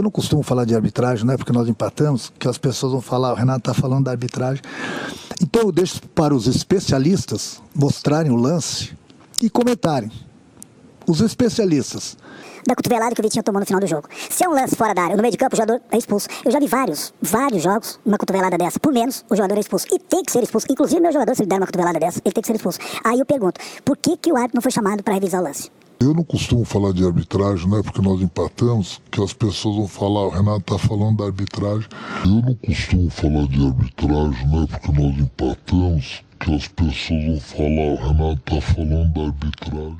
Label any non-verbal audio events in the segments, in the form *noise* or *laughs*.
Eu não costumo falar de arbitragem, não é porque nós empatamos, que as pessoas vão falar, o Renato está falando da arbitragem. Então eu deixo para os especialistas mostrarem o lance e comentarem. Os especialistas. Da cotovelada que o Vitinho tomou no final do jogo. Se é um lance fora da área, no meio de campo, o jogador é expulso. Eu já vi vários, vários jogos, uma cotovelada dessa. Por menos, o jogador é expulso. E tem que ser expulso. Inclusive, meu jogador, se ele der uma cotovelada dessa, ele tem que ser expulso. Aí eu pergunto, por que, que o árbitro não foi chamado para revisar o lance? Eu não costumo falar de arbitragem, não é porque nós empatamos, que as pessoas vão falar, o Renato tá falando da arbitragem. Eu não costumo falar de arbitragem, não é porque nós empatamos, que as pessoas vão falar, o Renato tá falando da arbitragem.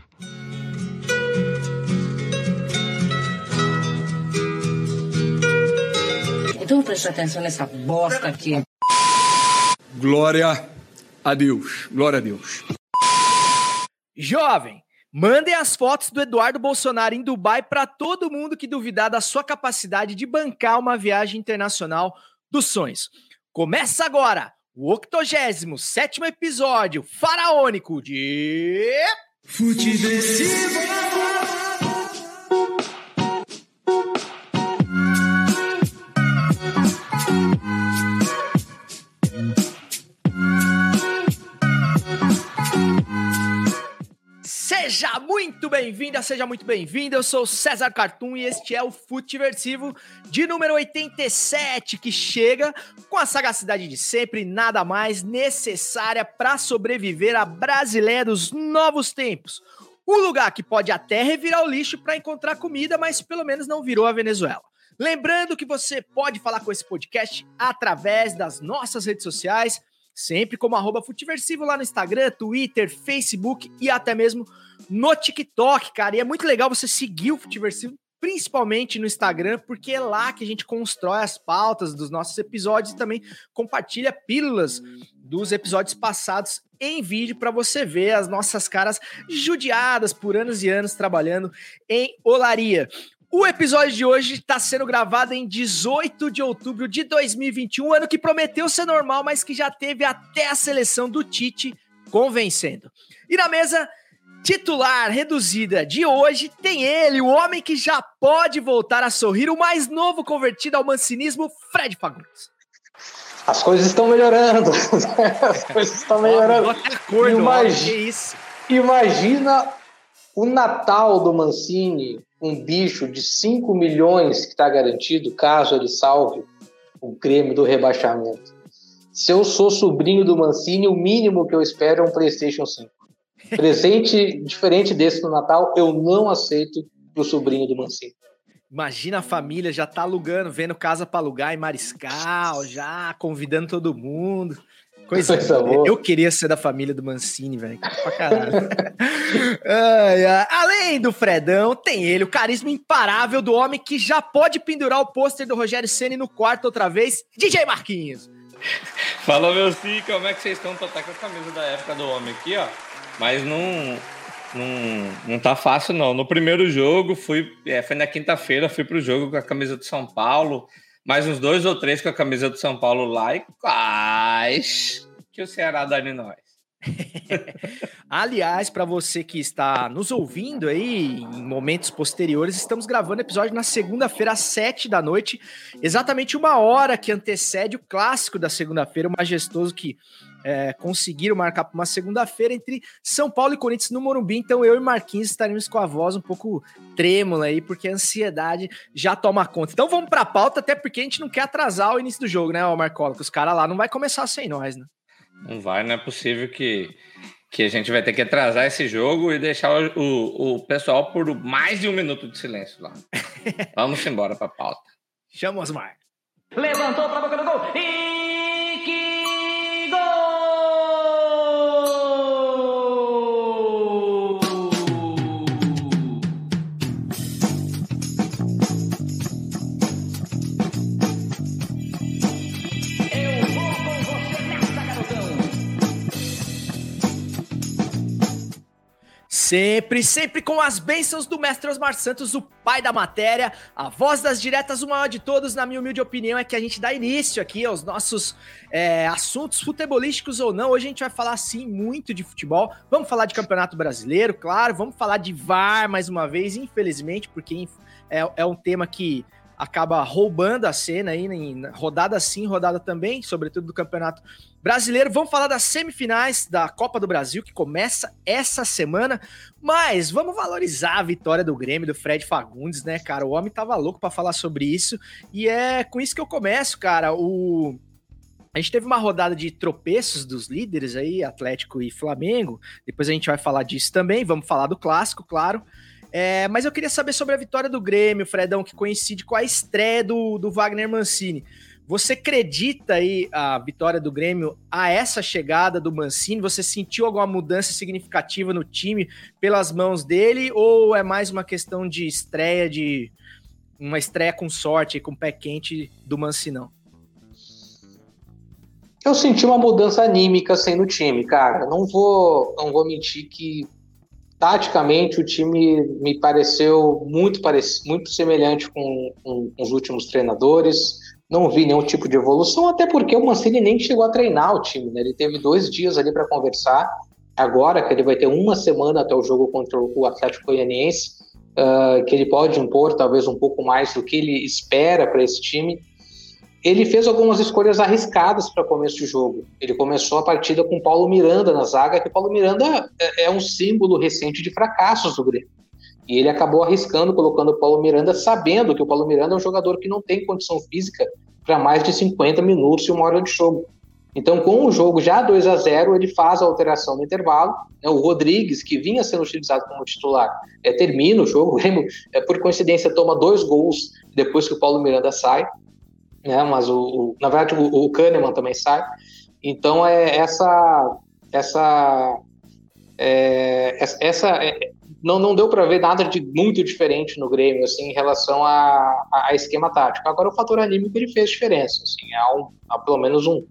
Então presta atenção nessa bosta aqui. Glória a Deus. Glória a Deus. Jovem, Mandem as fotos do Eduardo Bolsonaro em Dubai para todo mundo que duvidar da sua capacidade de bancar uma viagem internacional dos sonhos. Começa agora o 87 episódio faraônico de. Futeversivo! Seja muito bem-vinda, seja muito bem-vindo. Eu sou César Cartum e este é o Futeversivo de número 87, que chega com a sagacidade de sempre, nada mais necessária para sobreviver à brasileira dos novos tempos. Um lugar que pode até revirar o lixo para encontrar comida, mas pelo menos não virou a Venezuela. Lembrando que você pode falar com esse podcast através das nossas redes sociais, sempre como arroba Futiversivo lá no Instagram, Twitter, Facebook e até mesmo no TikTok, cara. E é muito legal você seguir o Futiversivo, principalmente no Instagram, porque é lá que a gente constrói as pautas dos nossos episódios e também compartilha pílulas dos episódios passados em vídeo para você ver as nossas caras judiadas por anos e anos trabalhando em olaria. O episódio de hoje está sendo gravado em 18 de outubro de 2021, ano que prometeu ser normal, mas que já teve até a seleção do Tite convencendo. E na mesa titular reduzida de hoje tem ele, o homem que já pode voltar a sorrir, o mais novo convertido ao mancinismo, Fred Fagundes. As coisas estão melhorando. *laughs* As coisas estão melhorando. Acordo, imagina, isso. imagina o Natal do Mancini um bicho de 5 milhões que está garantido caso ele salve o Grêmio do rebaixamento. Se eu sou sobrinho do Mancini, o mínimo que eu espero é um PlayStation 5. *laughs* Presente diferente desse no Natal, eu não aceito pro sobrinho do Mancini. Imagina a família já tá alugando, vendo casa para alugar em Mariscal, já convidando todo mundo. Coisa, Coisa boa. Eu queria ser da família do Mancini, velho. Pra caralho. *laughs* ai, ai. Além do Fredão, tem ele, o carisma imparável do homem que já pode pendurar o pôster do Rogério Ceni no quarto outra vez, DJ Marquinhos. Fala, meu filho, como é que vocês estão? Tô até com a camisa da época do homem aqui, ó. Mas não, não, não tá fácil, não. No primeiro jogo, fui, é, foi na quinta-feira, fui pro jogo com a camisa do São Paulo mais uns dois ou três com a camisa do São Paulo lá e quais que o Ceará dá em nós. *laughs* Aliás, para você que está nos ouvindo aí em momentos posteriores, estamos gravando episódio na segunda-feira às sete da noite, exatamente uma hora que antecede o clássico da segunda-feira, o majestoso que é, conseguiram marcar para uma segunda-feira entre São Paulo e Corinthians no Morumbi. Então eu e Marquinhos estaremos com a voz um pouco trêmula aí, porque a ansiedade já toma conta. Então vamos para a pauta, até porque a gente não quer atrasar o início do jogo, né, Marcola? Que os caras lá não vai começar sem nós, né? Não vai, não é possível que, que a gente vai ter que atrasar esse jogo e deixar o, o, o pessoal por mais de um minuto de silêncio lá. *laughs* Vamos embora para a pauta. Chama os Osmar. Levantou para a boca Sempre, sempre com as bênçãos do mestre Osmar Santos, o pai da matéria, a voz das diretas, o maior de todos, na minha humilde opinião, é que a gente dá início aqui aos nossos é, assuntos futebolísticos ou não. Hoje a gente vai falar, sim, muito de futebol. Vamos falar de Campeonato Brasileiro, claro, vamos falar de VAR mais uma vez, infelizmente, porque é, é um tema que acaba roubando a cena aí, em rodada sim, rodada também, sobretudo do Campeonato Brasileiro. Vamos falar das semifinais da Copa do Brasil, que começa essa semana, mas vamos valorizar a vitória do Grêmio, do Fred Fagundes, né, cara? O homem tava louco para falar sobre isso, e é com isso que eu começo, cara. O a gente teve uma rodada de tropeços dos líderes aí, Atlético e Flamengo. Depois a gente vai falar disso também. Vamos falar do clássico, claro. É, mas eu queria saber sobre a vitória do Grêmio, Fredão, que coincide com a estreia do, do Wagner Mancini. Você acredita aí a vitória do Grêmio a essa chegada do Mancini? Você sentiu alguma mudança significativa no time pelas mãos dele? Ou é mais uma questão de estreia, de uma estreia com sorte, com pé quente do Mancinão? Eu senti uma mudança anímica assim no time, cara. Não vou, não vou mentir que taticamente o time me pareceu muito, parec muito semelhante com, com, os últimos treinadores. Não vi nenhum tipo de evolução, até porque o Mancini nem chegou a treinar o time. Né? Ele teve dois dias ali para conversar. Agora que ele vai ter uma semana até o jogo contra o Atlético Goianiense, uh, que ele pode impor talvez um pouco mais do que ele espera para esse time ele fez algumas escolhas arriscadas para começo de jogo. Ele começou a partida com Paulo Miranda na zaga, que Paulo Miranda é, é um símbolo recente de fracassos do Grêmio. E ele acabou arriscando, colocando o Paulo Miranda, sabendo que o Paulo Miranda é um jogador que não tem condição física para mais de 50 minutos e uma hora de jogo. Então, com o jogo já 2 a 0 ele faz a alteração no intervalo. Né? O Rodrigues, que vinha sendo utilizado como titular, é, termina o jogo. O Grêmio, é, por coincidência, toma dois gols depois que o Paulo Miranda sai né? Mas o, o na verdade o, o, Kahneman também sai. Então é essa essa é, essa é, não, não deu para ver nada de muito diferente no Grêmio assim em relação a, a, esquema tático. Agora o fator anímico ele fez diferença. Assim, há, um, há pelo menos um,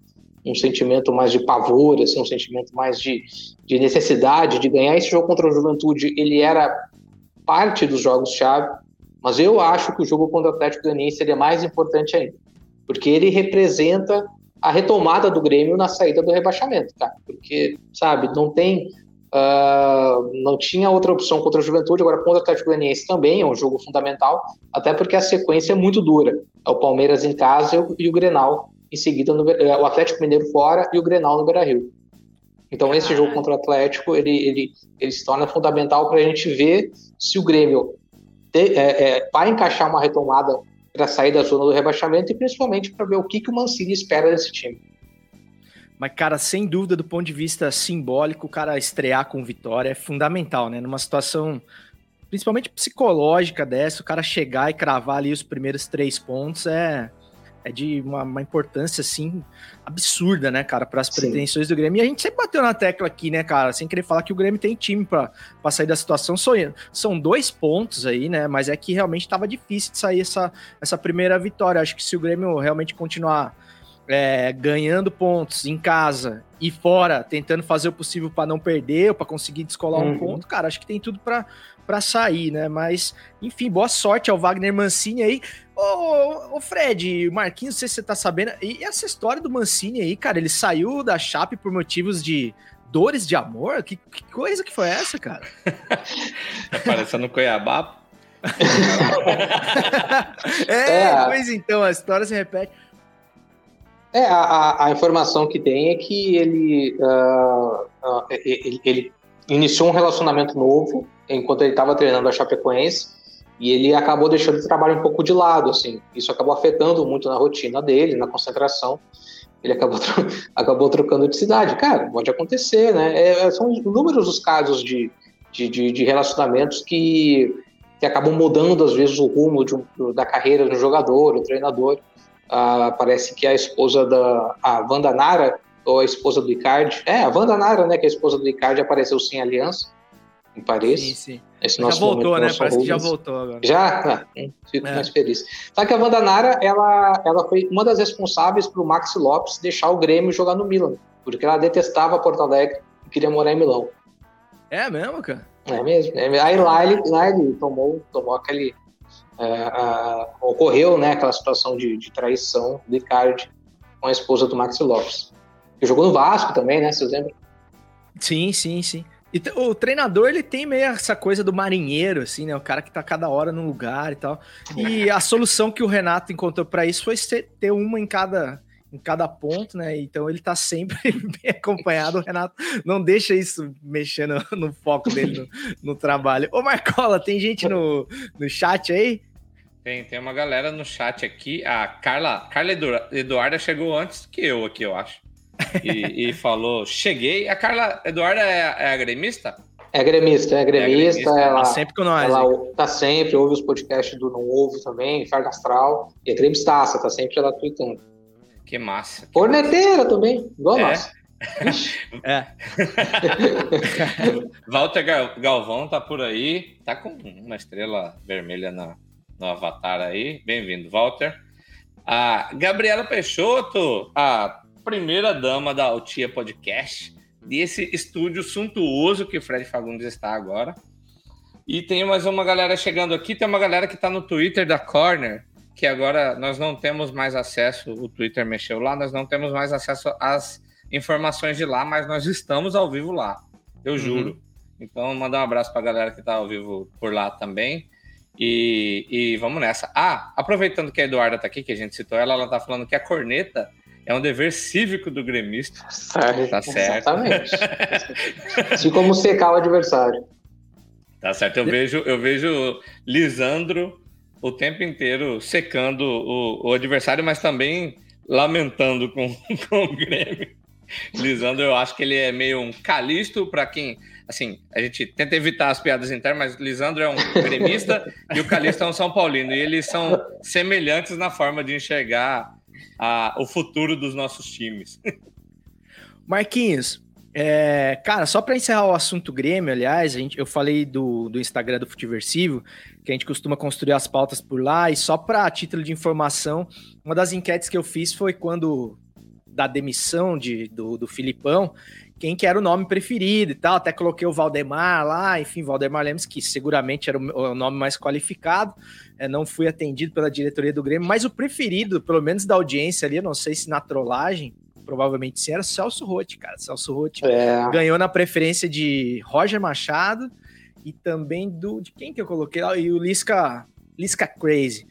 um sentimento mais de pavor, assim, um sentimento mais de, de necessidade de ganhar. Esse jogo contra o Juventude ele era parte dos jogos chave, mas eu acho que o jogo contra o Atlético Goianiense seria mais importante ainda porque ele representa a retomada do Grêmio na saída do rebaixamento, cara. Porque, sabe, não tem. Uh, não tinha outra opção contra a Juventude, agora contra o Atlético Goianiense também é um jogo fundamental, até porque a sequência é muito dura. É o Palmeiras em casa e o Grenal em seguida, no, é, o Atlético Mineiro fora e o Grenal no Beira-Rio. Então esse jogo contra o Atlético, ele, ele, ele se torna fundamental para a gente ver se o Grêmio te, é, é, vai encaixar uma retomada para sair da zona do rebaixamento e principalmente para ver o que, que o Mancini espera desse time. Mas, cara, sem dúvida, do ponto de vista simbólico, o cara estrear com vitória é fundamental, né? Numa situação principalmente psicológica dessa, o cara chegar e cravar ali os primeiros três pontos é, é de uma, uma, importância, assim, absurda, né, cara, para as pretensões do Grêmio. E a gente sempre bateu na tecla aqui, né, cara, sem querer falar que o Grêmio tem time para sair da situação. Sonhando. São dois pontos aí, né, mas é que realmente estava difícil de sair essa, essa primeira vitória. Acho que se o Grêmio realmente continuar é, ganhando pontos em casa e fora, tentando fazer o possível para não perder, para conseguir descolar uhum. um ponto, cara, acho que tem tudo para para sair, né? Mas, enfim, boa sorte ao Wagner Mancini aí. Ô, ô Fred, Marquinhos, não sei se você tá sabendo, e essa história do Mancini aí, cara, ele saiu da Chape por motivos de dores de amor? Que, que coisa que foi essa, cara? *laughs* tá parecendo Cuiabá. *laughs* é, é, pois então, a história se repete. É, a, a, informação que tem é que ele, uh, uh, ele, ele, iniciou um relacionamento novo enquanto ele estava treinando a Chapecoense e ele acabou deixando o trabalho um pouco de lado, assim. Isso acabou afetando muito na rotina dele, na concentração. Ele acabou, *laughs* tro acabou trocando de cidade. Cara, pode acontecer, né? É, é são inúmeros os casos de, de, de, de relacionamentos que, que acabam mudando, às vezes, o rumo de, da carreira do jogador, do treinador. Ah, parece que a esposa da a Wanda Nara, ou a esposa do Icardi, é, a Wanda Nara, né, que é a esposa do Icardi, apareceu sem aliança em Paris. Sim, sim. Esse já voltou, né? Parece que já voltou agora. Já? Ah, *laughs* fico é. mais feliz. Sabe que a Wanda Nara, ela, ela foi uma das responsáveis para o Maxi Lopes deixar o Grêmio jogar no Milan, porque ela detestava Porto Alegre e queria morar em Milão. É mesmo, cara? É mesmo. É, aí lá ele, lá ele tomou, tomou aquele... Uh, uh, ocorreu né, aquela situação de, de traição do Icardi com a esposa do Maxi Lopes. Que jogou no Vasco também, né? Vocês lembram? Sim, sim, sim. E o treinador, ele tem meio essa coisa do marinheiro, assim, né? O cara que tá cada hora num lugar e tal. E a solução que o Renato encontrou para isso foi ter uma em cada, em cada ponto, né? Então ele tá sempre *laughs* bem acompanhado. O Renato não deixa isso mexendo *laughs* no foco dele no, no trabalho. Ô, Marcola, tem gente no, no chat aí? Tem, tem uma galera no chat aqui. A Carla, Carla Eduarda chegou antes que eu aqui, eu acho. E, e falou: cheguei. A Carla Eduarda é, é a gremista? É gremista, é gremista. É gremista. Ela, tá sempre com nós. Ela tá sempre, ouve os podcasts do Não Ouve também, Farga Astral. E é gremistaça, tá sempre lá tweetando. Que massa. Corneteira também, igual é. nós. é. *laughs* Walter Galvão tá por aí, tá com uma estrela vermelha na, no avatar aí. Bem-vindo, Walter. A Gabriela Peixoto, a primeira dama da Altia Podcast, desse estúdio suntuoso que o Fred Fagundes está agora. E tem mais uma galera chegando aqui, tem uma galera que está no Twitter da Corner, que agora nós não temos mais acesso, o Twitter mexeu lá, nós não temos mais acesso às informações de lá, mas nós estamos ao vivo lá, eu uhum. juro. Então, mandar um abraço para a galera que está ao vivo por lá também. E, e, vamos nessa. Ah, aproveitando que a Eduarda está aqui, que a gente citou ela, ela está falando que a corneta é um dever cívico do gremista. tá certo. Exatamente. *laughs* assim como secar o adversário. Tá certo. Eu vejo, eu vejo Lisandro o tempo inteiro secando o, o adversário, mas também lamentando com, *laughs* com o Grêmio. Lisandro, eu acho que ele é meio um calisto para quem. Assim, a gente tenta evitar as piadas internas, mas Lisandro é um gremista *laughs* e o Calixto é um São Paulino. E eles são semelhantes na forma de enxergar a, o futuro dos nossos times. *laughs* Marquinhos, é, cara, só para encerrar o assunto Grêmio, aliás, gente, eu falei do, do Instagram do Futiversivo, que a gente costuma construir as pautas por lá, e só para título de informação, uma das enquetes que eu fiz foi quando da demissão de, do, do Filipão, quem que era o nome preferido e tal, até coloquei o Valdemar lá, enfim, Valdemar Lemos, que seguramente era o, nome mais qualificado, é, não fui atendido pela diretoria do Grêmio, mas o preferido, pelo menos da audiência ali, eu não sei se na trollagem, provavelmente sim, era Celso Rotti, cara. Celso Rotti é. ganhou na preferência de Roger Machado e também do. De quem que eu coloquei lá? E o Lisca, Lisca Crazy.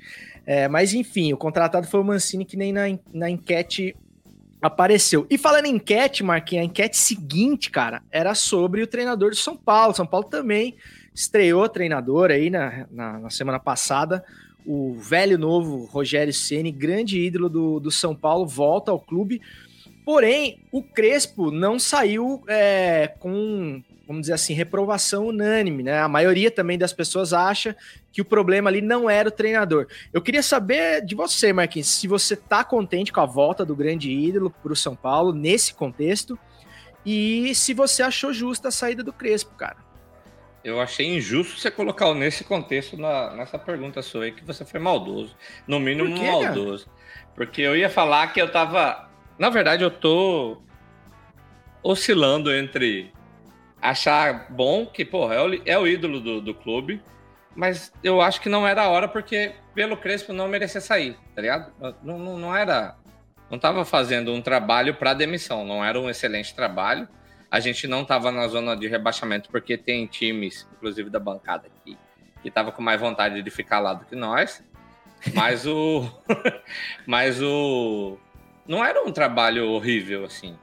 É, mas enfim, o contratado foi o Mancini, que nem na, na enquete apareceu. E falando em enquete, Marquinhos, a enquete seguinte, cara, era sobre o treinador do São Paulo. São Paulo também estreou treinador aí na, na, na semana passada. O velho novo Rogério Ceni, grande ídolo do, do São Paulo, volta ao clube Porém, o Crespo não saiu é, com, vamos dizer assim, reprovação unânime, né? A maioria também das pessoas acha que o problema ali não era o treinador. Eu queria saber de você, Marquinhos, se você tá contente com a volta do grande ídolo para o São Paulo nesse contexto e se você achou justa a saída do Crespo, cara. Eu achei injusto você colocar nesse contexto na, nessa pergunta sua aí, que você foi maldoso. No mínimo quê, maldoso. Cara? Porque eu ia falar que eu tava na verdade, eu tô oscilando entre achar bom, que, porra, é o, é o ídolo do, do clube, mas eu acho que não era a hora porque pelo Crespo não merecia sair, tá ligado? Não, não, não era. Não estava fazendo um trabalho para demissão, não era um excelente trabalho. A gente não estava na zona de rebaixamento porque tem times, inclusive da bancada aqui, que tava com mais vontade de ficar lá do que nós. Mas o. *laughs* mas o não era um trabalho horrível, assim.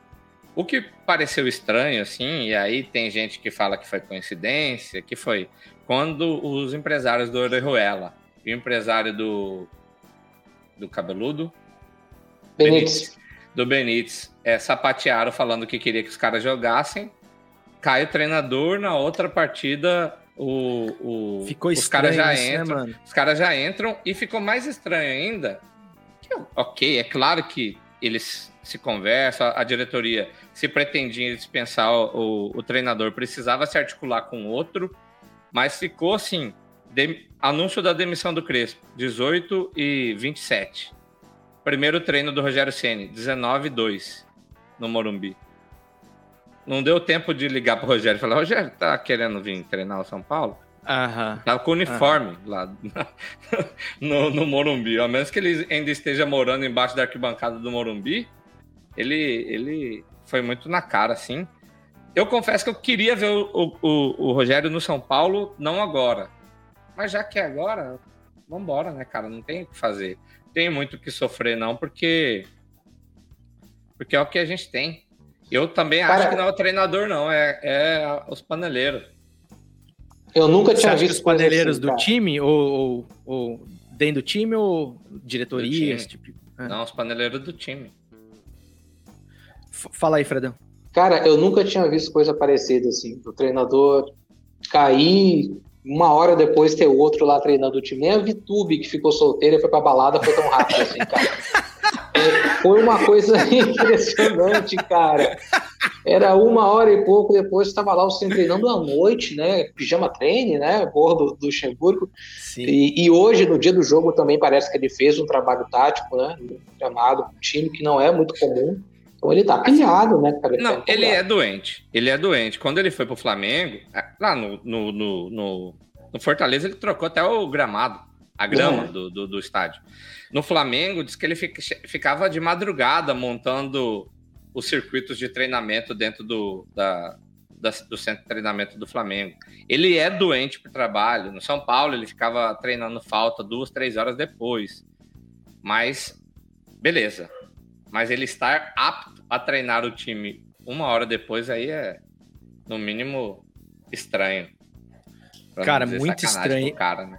O que pareceu estranho, assim, e aí tem gente que fala que foi coincidência, que foi quando os empresários do Orejuela e o empresário do, do cabeludo, Benítez, do Benítez, é, sapatearam falando que queria que os caras jogassem, cai o treinador, na outra partida o, o ficou os caras já né, entram, né, os caras já entram e ficou mais estranho ainda. Que, ok, é claro que eles se conversam, a diretoria se pretendia dispensar o, o, o treinador, precisava se articular com outro, mas ficou assim, de, anúncio da demissão do Crespo, 18 e 27. Primeiro treino do Rogério Ceni, 19 e 2 no Morumbi. Não deu tempo de ligar para o Rogério e falar: Rogério, tá querendo vir treinar o São Paulo? Aham. Tava com uniforme Aham. lá *laughs* no, no Morumbi. A menos que ele ainda esteja morando embaixo da arquibancada do Morumbi, ele, ele foi muito na cara, assim. eu confesso que eu queria ver o, o, o Rogério no São Paulo, não agora. Mas já que é agora, vambora, né, cara? Não tem o que fazer. Tem muito o que sofrer, não, porque. Porque é o que a gente tem. Eu também Cara, acho que não é o treinador, não, é, é os paneleiros. Eu nunca Você tinha visto os paneleiros do assim, cara. time, ou, ou, ou dentro do time, ou diretoria, Do time. tipo? É. Não, os paneleiros do time. F- Fala aí, Fredão. Cara, eu nunca tinha visto coisa parecida assim. O treinador cair, uma hora depois ter outro lá treinando o time. Nem a Vitube, que ficou solteira e foi pra balada, foi tão rápido assim, cara. *laughs* Foi uma coisa *laughs* impressionante, cara. Era uma hora e pouco depois, estava lá você treinando à noite, né? Pijama treine, né? Gordo do Luxemburgo. E, e hoje, no dia do jogo, também parece que ele fez um trabalho tático, né? Chamado um time que não é muito comum. Então ele tá pilhado, né, cara? Não, tá ele é doente. Ele é doente. Quando ele foi pro Flamengo, é, lá no, no, no, no- no Fortaleza, ele trocou até o gramado, a grama Uhum. do, do, do estádio. No Flamengo, diz que ele fica- ficava de madrugada montando os circuitos de treinamento dentro do, da, da- do centro de treinamento do Flamengo. Ele é doente pro trabalho. No São Paulo, ele ficava treinando falta duas, três horas depois. Mas, beleza. Mas ele estar apto a treinar o time uma hora depois aí é, no mínimo, estranho. Cara, muito estranho. Cara, né?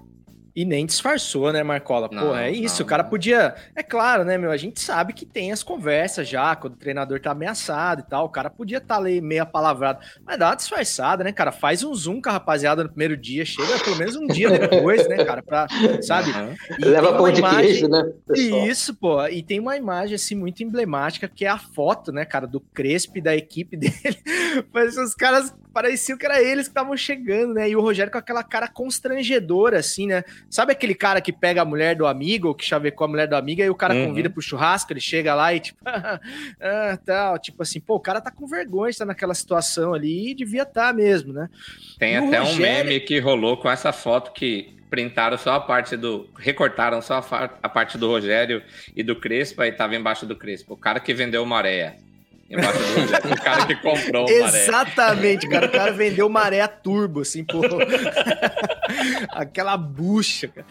E nem disfarçou, né, Marcola? Pô, Não, é isso. não, o cara não. podia. É claro, né, meu? A gente sabe que tem as conversas já, quando o treinador tá ameaçado e tal. O cara podia estar tá ali meio palavrado. Mas dá uma disfarçada, né, cara? Faz um zoom com a rapaziada no primeiro dia. Chega pelo menos um dia depois, né, cara? Pra, sabe? E Leva pão de imagem- queijo, né? pessoal? Isso, pô. E tem uma imagem, assim, muito emblemática, que é a foto, né, cara, do Crespo e da equipe *laughs* dele. Mas os caras pareciam que era eles que estavam chegando, né? E o Rogério com aquela cara constrangedora, assim, né? Sabe aquele cara que pega a mulher do amigo, que chavecou a mulher do amigo, e o cara Uhum. convida pro churrasco, ele chega lá e, tipo, *laughs* ah, tal. Tipo assim, pô, o cara tá com vergonha de estar naquela situação ali e devia estar mesmo, né? Tem até um Rogério- meme que rolou com essa foto que printaram só a parte do. recortaram só a, a parte do Rogério e do Crespo, aí tava embaixo do Crespo. O cara que vendeu o Maré. Embaixo do Rogério. o cara que comprou o Maré. Exatamente, cara. O cara vendeu maré a turbo, assim, pô. *laughs* Aquela bucha, cara.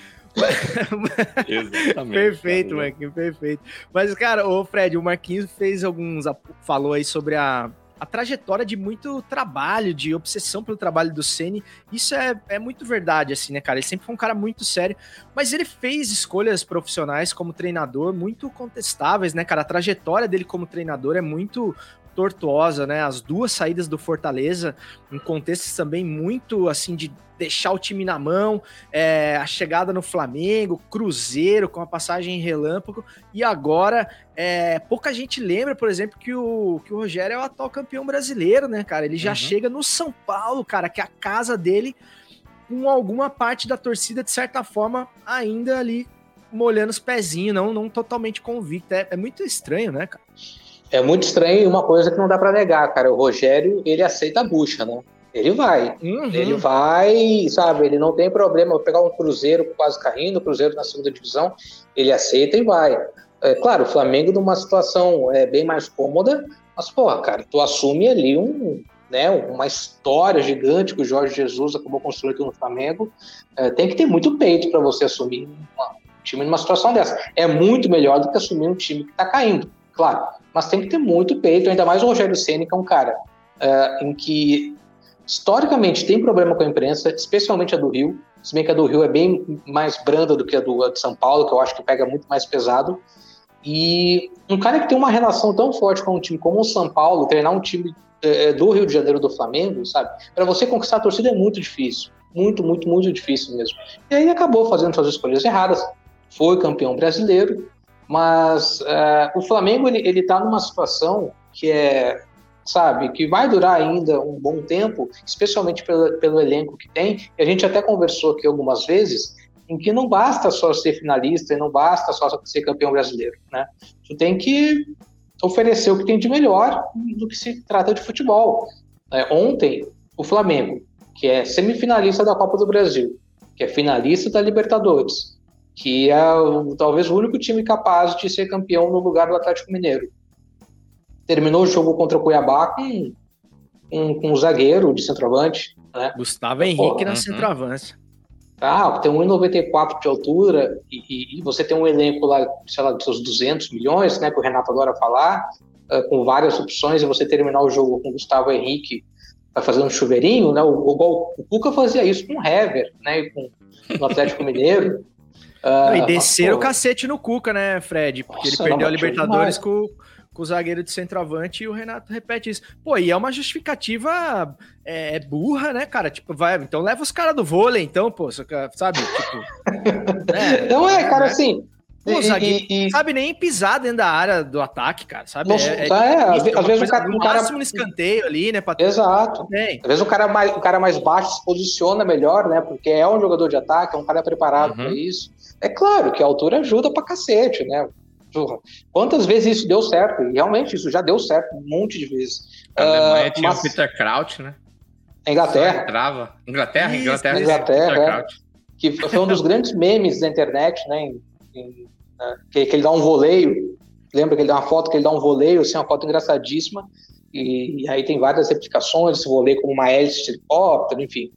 Exatamente. Perfeito, cara. Marquinhos, perfeito. Mas, cara, o Fred, o Marquinhos fez alguns. falou aí sobre a, a trajetória de muito trabalho, de obsessão pelo trabalho do Ceni. Isso é, é muito verdade, assim, né, cara? Ele sempre foi um cara muito sério, mas ele fez escolhas profissionais como treinador muito contestáveis, né, cara? A trajetória dele como treinador é muito tortuosa, né? As duas saídas do Fortaleza, em contextos também muito assim de deixar o time na mão, é, a chegada no Flamengo, Cruzeiro com a passagem em relâmpago, e agora é, pouca gente lembra, por exemplo, que o, que o Rogério é o atual campeão brasileiro, né, cara? Ele já Uhum. chega no São Paulo, cara, que é a casa dele, com alguma parte da torcida, de certa forma, ainda ali molhando os pezinhos, não, não totalmente convicta. É, é muito estranho, né, cara? É muito estranho e uma coisa que não dá pra negar, cara. O Rogério, ele aceita a bucha, né? Ele vai. Uhum. Ele vai, sabe? Ele não tem problema. Vou pegar um Cruzeiro quase caindo, o Cruzeiro na segunda divisão, ele aceita e vai. É, claro, o Flamengo numa situação é, bem mais cômoda, mas, porra, cara, tu assume ali um, né, uma história gigante que o Jorge Jesus acabou construindo no Flamengo. É, tem que ter muito peito para você assumir uma- um time numa situação dessa. É muito melhor do que assumir um time que tá caindo, claro. Mas tem que ter muito peito, ainda mais o Rogério Ceni, que é um cara é, em que historicamente tem problema com a imprensa, especialmente a do Rio. Se bem que a do Rio é bem mais branda do que a do a de São Paulo, que eu acho que pega muito mais pesado. E um cara que tem uma relação tão forte com um time como o São Paulo, treinar um time é, do Rio de Janeiro do Flamengo, sabe? Para você conquistar a torcida é muito difícil. Muito, muito, muito difícil mesmo. E aí acabou fazendo suas escolhas erradas. Foi campeão brasileiro, mas é, o Flamengo ele, ele tá numa situação que é sabe, que vai durar ainda um bom tempo, especialmente pelo, pelo elenco que tem, e a gente até conversou aqui algumas vezes, em que não basta só ser finalista e não basta só ser campeão brasileiro, né? Tu tem que oferecer o que tem de melhor do que se trata de futebol. É, ontem, o Flamengo, que é semifinalista da Copa do Brasil, que é finalista da Libertadores, que é o, talvez o único time capaz de ser campeão no lugar do Atlético Mineiro, terminou o jogo contra o Cuiabá com com, com um zagueiro de centroavante, né? Gustavo Henrique na centroavância. Ah, tem 1,94 de altura e, e, você tem um elenco lá, sei lá, de seus 200 milhões, né, que o Renato adora falar, uh, com várias opções, e você terminar o jogo com Gustavo Henrique tá fazendo um chuveirinho, né, o, o, o Cuca fazia isso com o Hever, né, e com o Atlético Mineiro. Uh, e desceram o cacete no Cuca, né, Fred? Porque Nossa, ele perdeu a Libertadores com, com o zagueiro de centroavante e o Renato repete isso. Pô, e é uma justificativa é, é burra, né, cara? Tipo, vai, então leva os caras do vôlei, então, pô, sabe? Tipo, *laughs* é, não é, cara, né? assim. Pô, zagueiro e, e, sabe nem pisar dentro da área do ataque, cara, sabe? Não, é, é, é às, vezes o cara, no máximo no escanteio ali, né? Pra... Exato. Às vezes o cara mais o cara mais baixo se posiciona melhor, né? Porque é um jogador de ataque, é um cara preparado uhum. para isso. É claro que a altura ajuda pra cacete, né? Quantas vezes isso deu certo? E realmente isso já deu certo um monte de vezes. A Alemanha uh, tinha mas... o Peter Kraut, né? Inglaterra. Trava. Inglaterra, isso, Inglaterra. Inglaterra, é, que foi um dos grandes memes da internet, né? Em, em, né? Que, que, ele dá um voleio. Lembra que ele dá uma foto que ele dá um voleio, assim, uma foto engraçadíssima. E, e aí tem várias replicações desse voleio como uma hélice de helicóptero, enfim.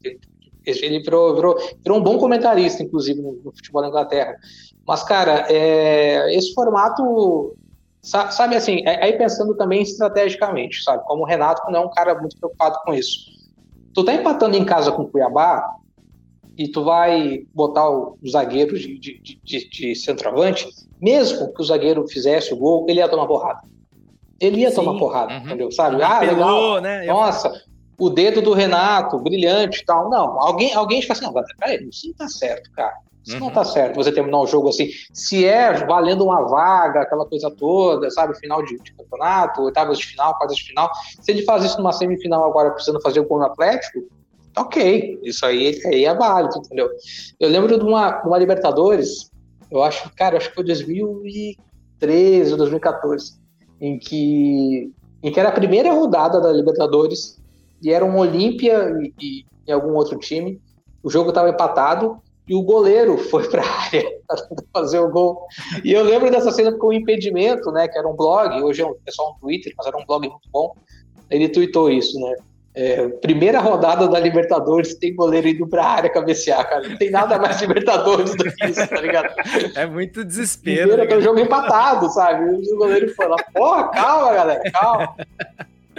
Ele virou, virou, virou um bom comentarista, inclusive, no, no futebol da Inglaterra. Mas, cara, é, esse formato, sabe assim, é, aí pensando também estrategicamente, sabe? Como o Renato não é um cara muito preocupado com isso. Tu tá empatando em casa com o Cuiabá e tu vai botar o, zagueiro de, de, de, de, centroavante, mesmo que o zagueiro fizesse o gol, ele ia tomar porrada. Ele ia Sim, tomar porrada, uhum. entendeu? Sabe? Ah, legal. Né? Nossa, o dedo do Renato, brilhante e tal. Não, alguém, alguém fala assim, não, peraí, isso não tá certo, cara. Isso uhum. não tá certo, você terminar o jogo assim. Se é valendo uma vaga, aquela coisa toda, sabe? Final de, de campeonato, oitavas de final, quartas de final. Se ele faz isso numa semifinal agora, precisando fazer o gol no Atlético, ok. Isso aí, aí é válido, entendeu? Eu lembro de uma, de uma Libertadores, eu acho, cara, acho que foi 2013 ou 2014, em que, em que era a primeira rodada da Libertadores e era um Olímpia e, e, e algum outro time. O jogo estava empatado e o goleiro foi para a *laughs* área fazer o gol. E eu lembro dessa cena com o impedimento, né? Que era um blog, hoje é, é só um Twitter, mas era um blog muito bom. Ele tweetou isso, né? É, primeira rodada da Libertadores tem goleiro indo pra área cabecear, cara. Não tem nada mais *laughs* Libertadores do que isso, tá ligado? É muito desespero. Primeiro, né? o jogo empatado, sabe? O goleiro foi lá, porra, calma, galera, calma.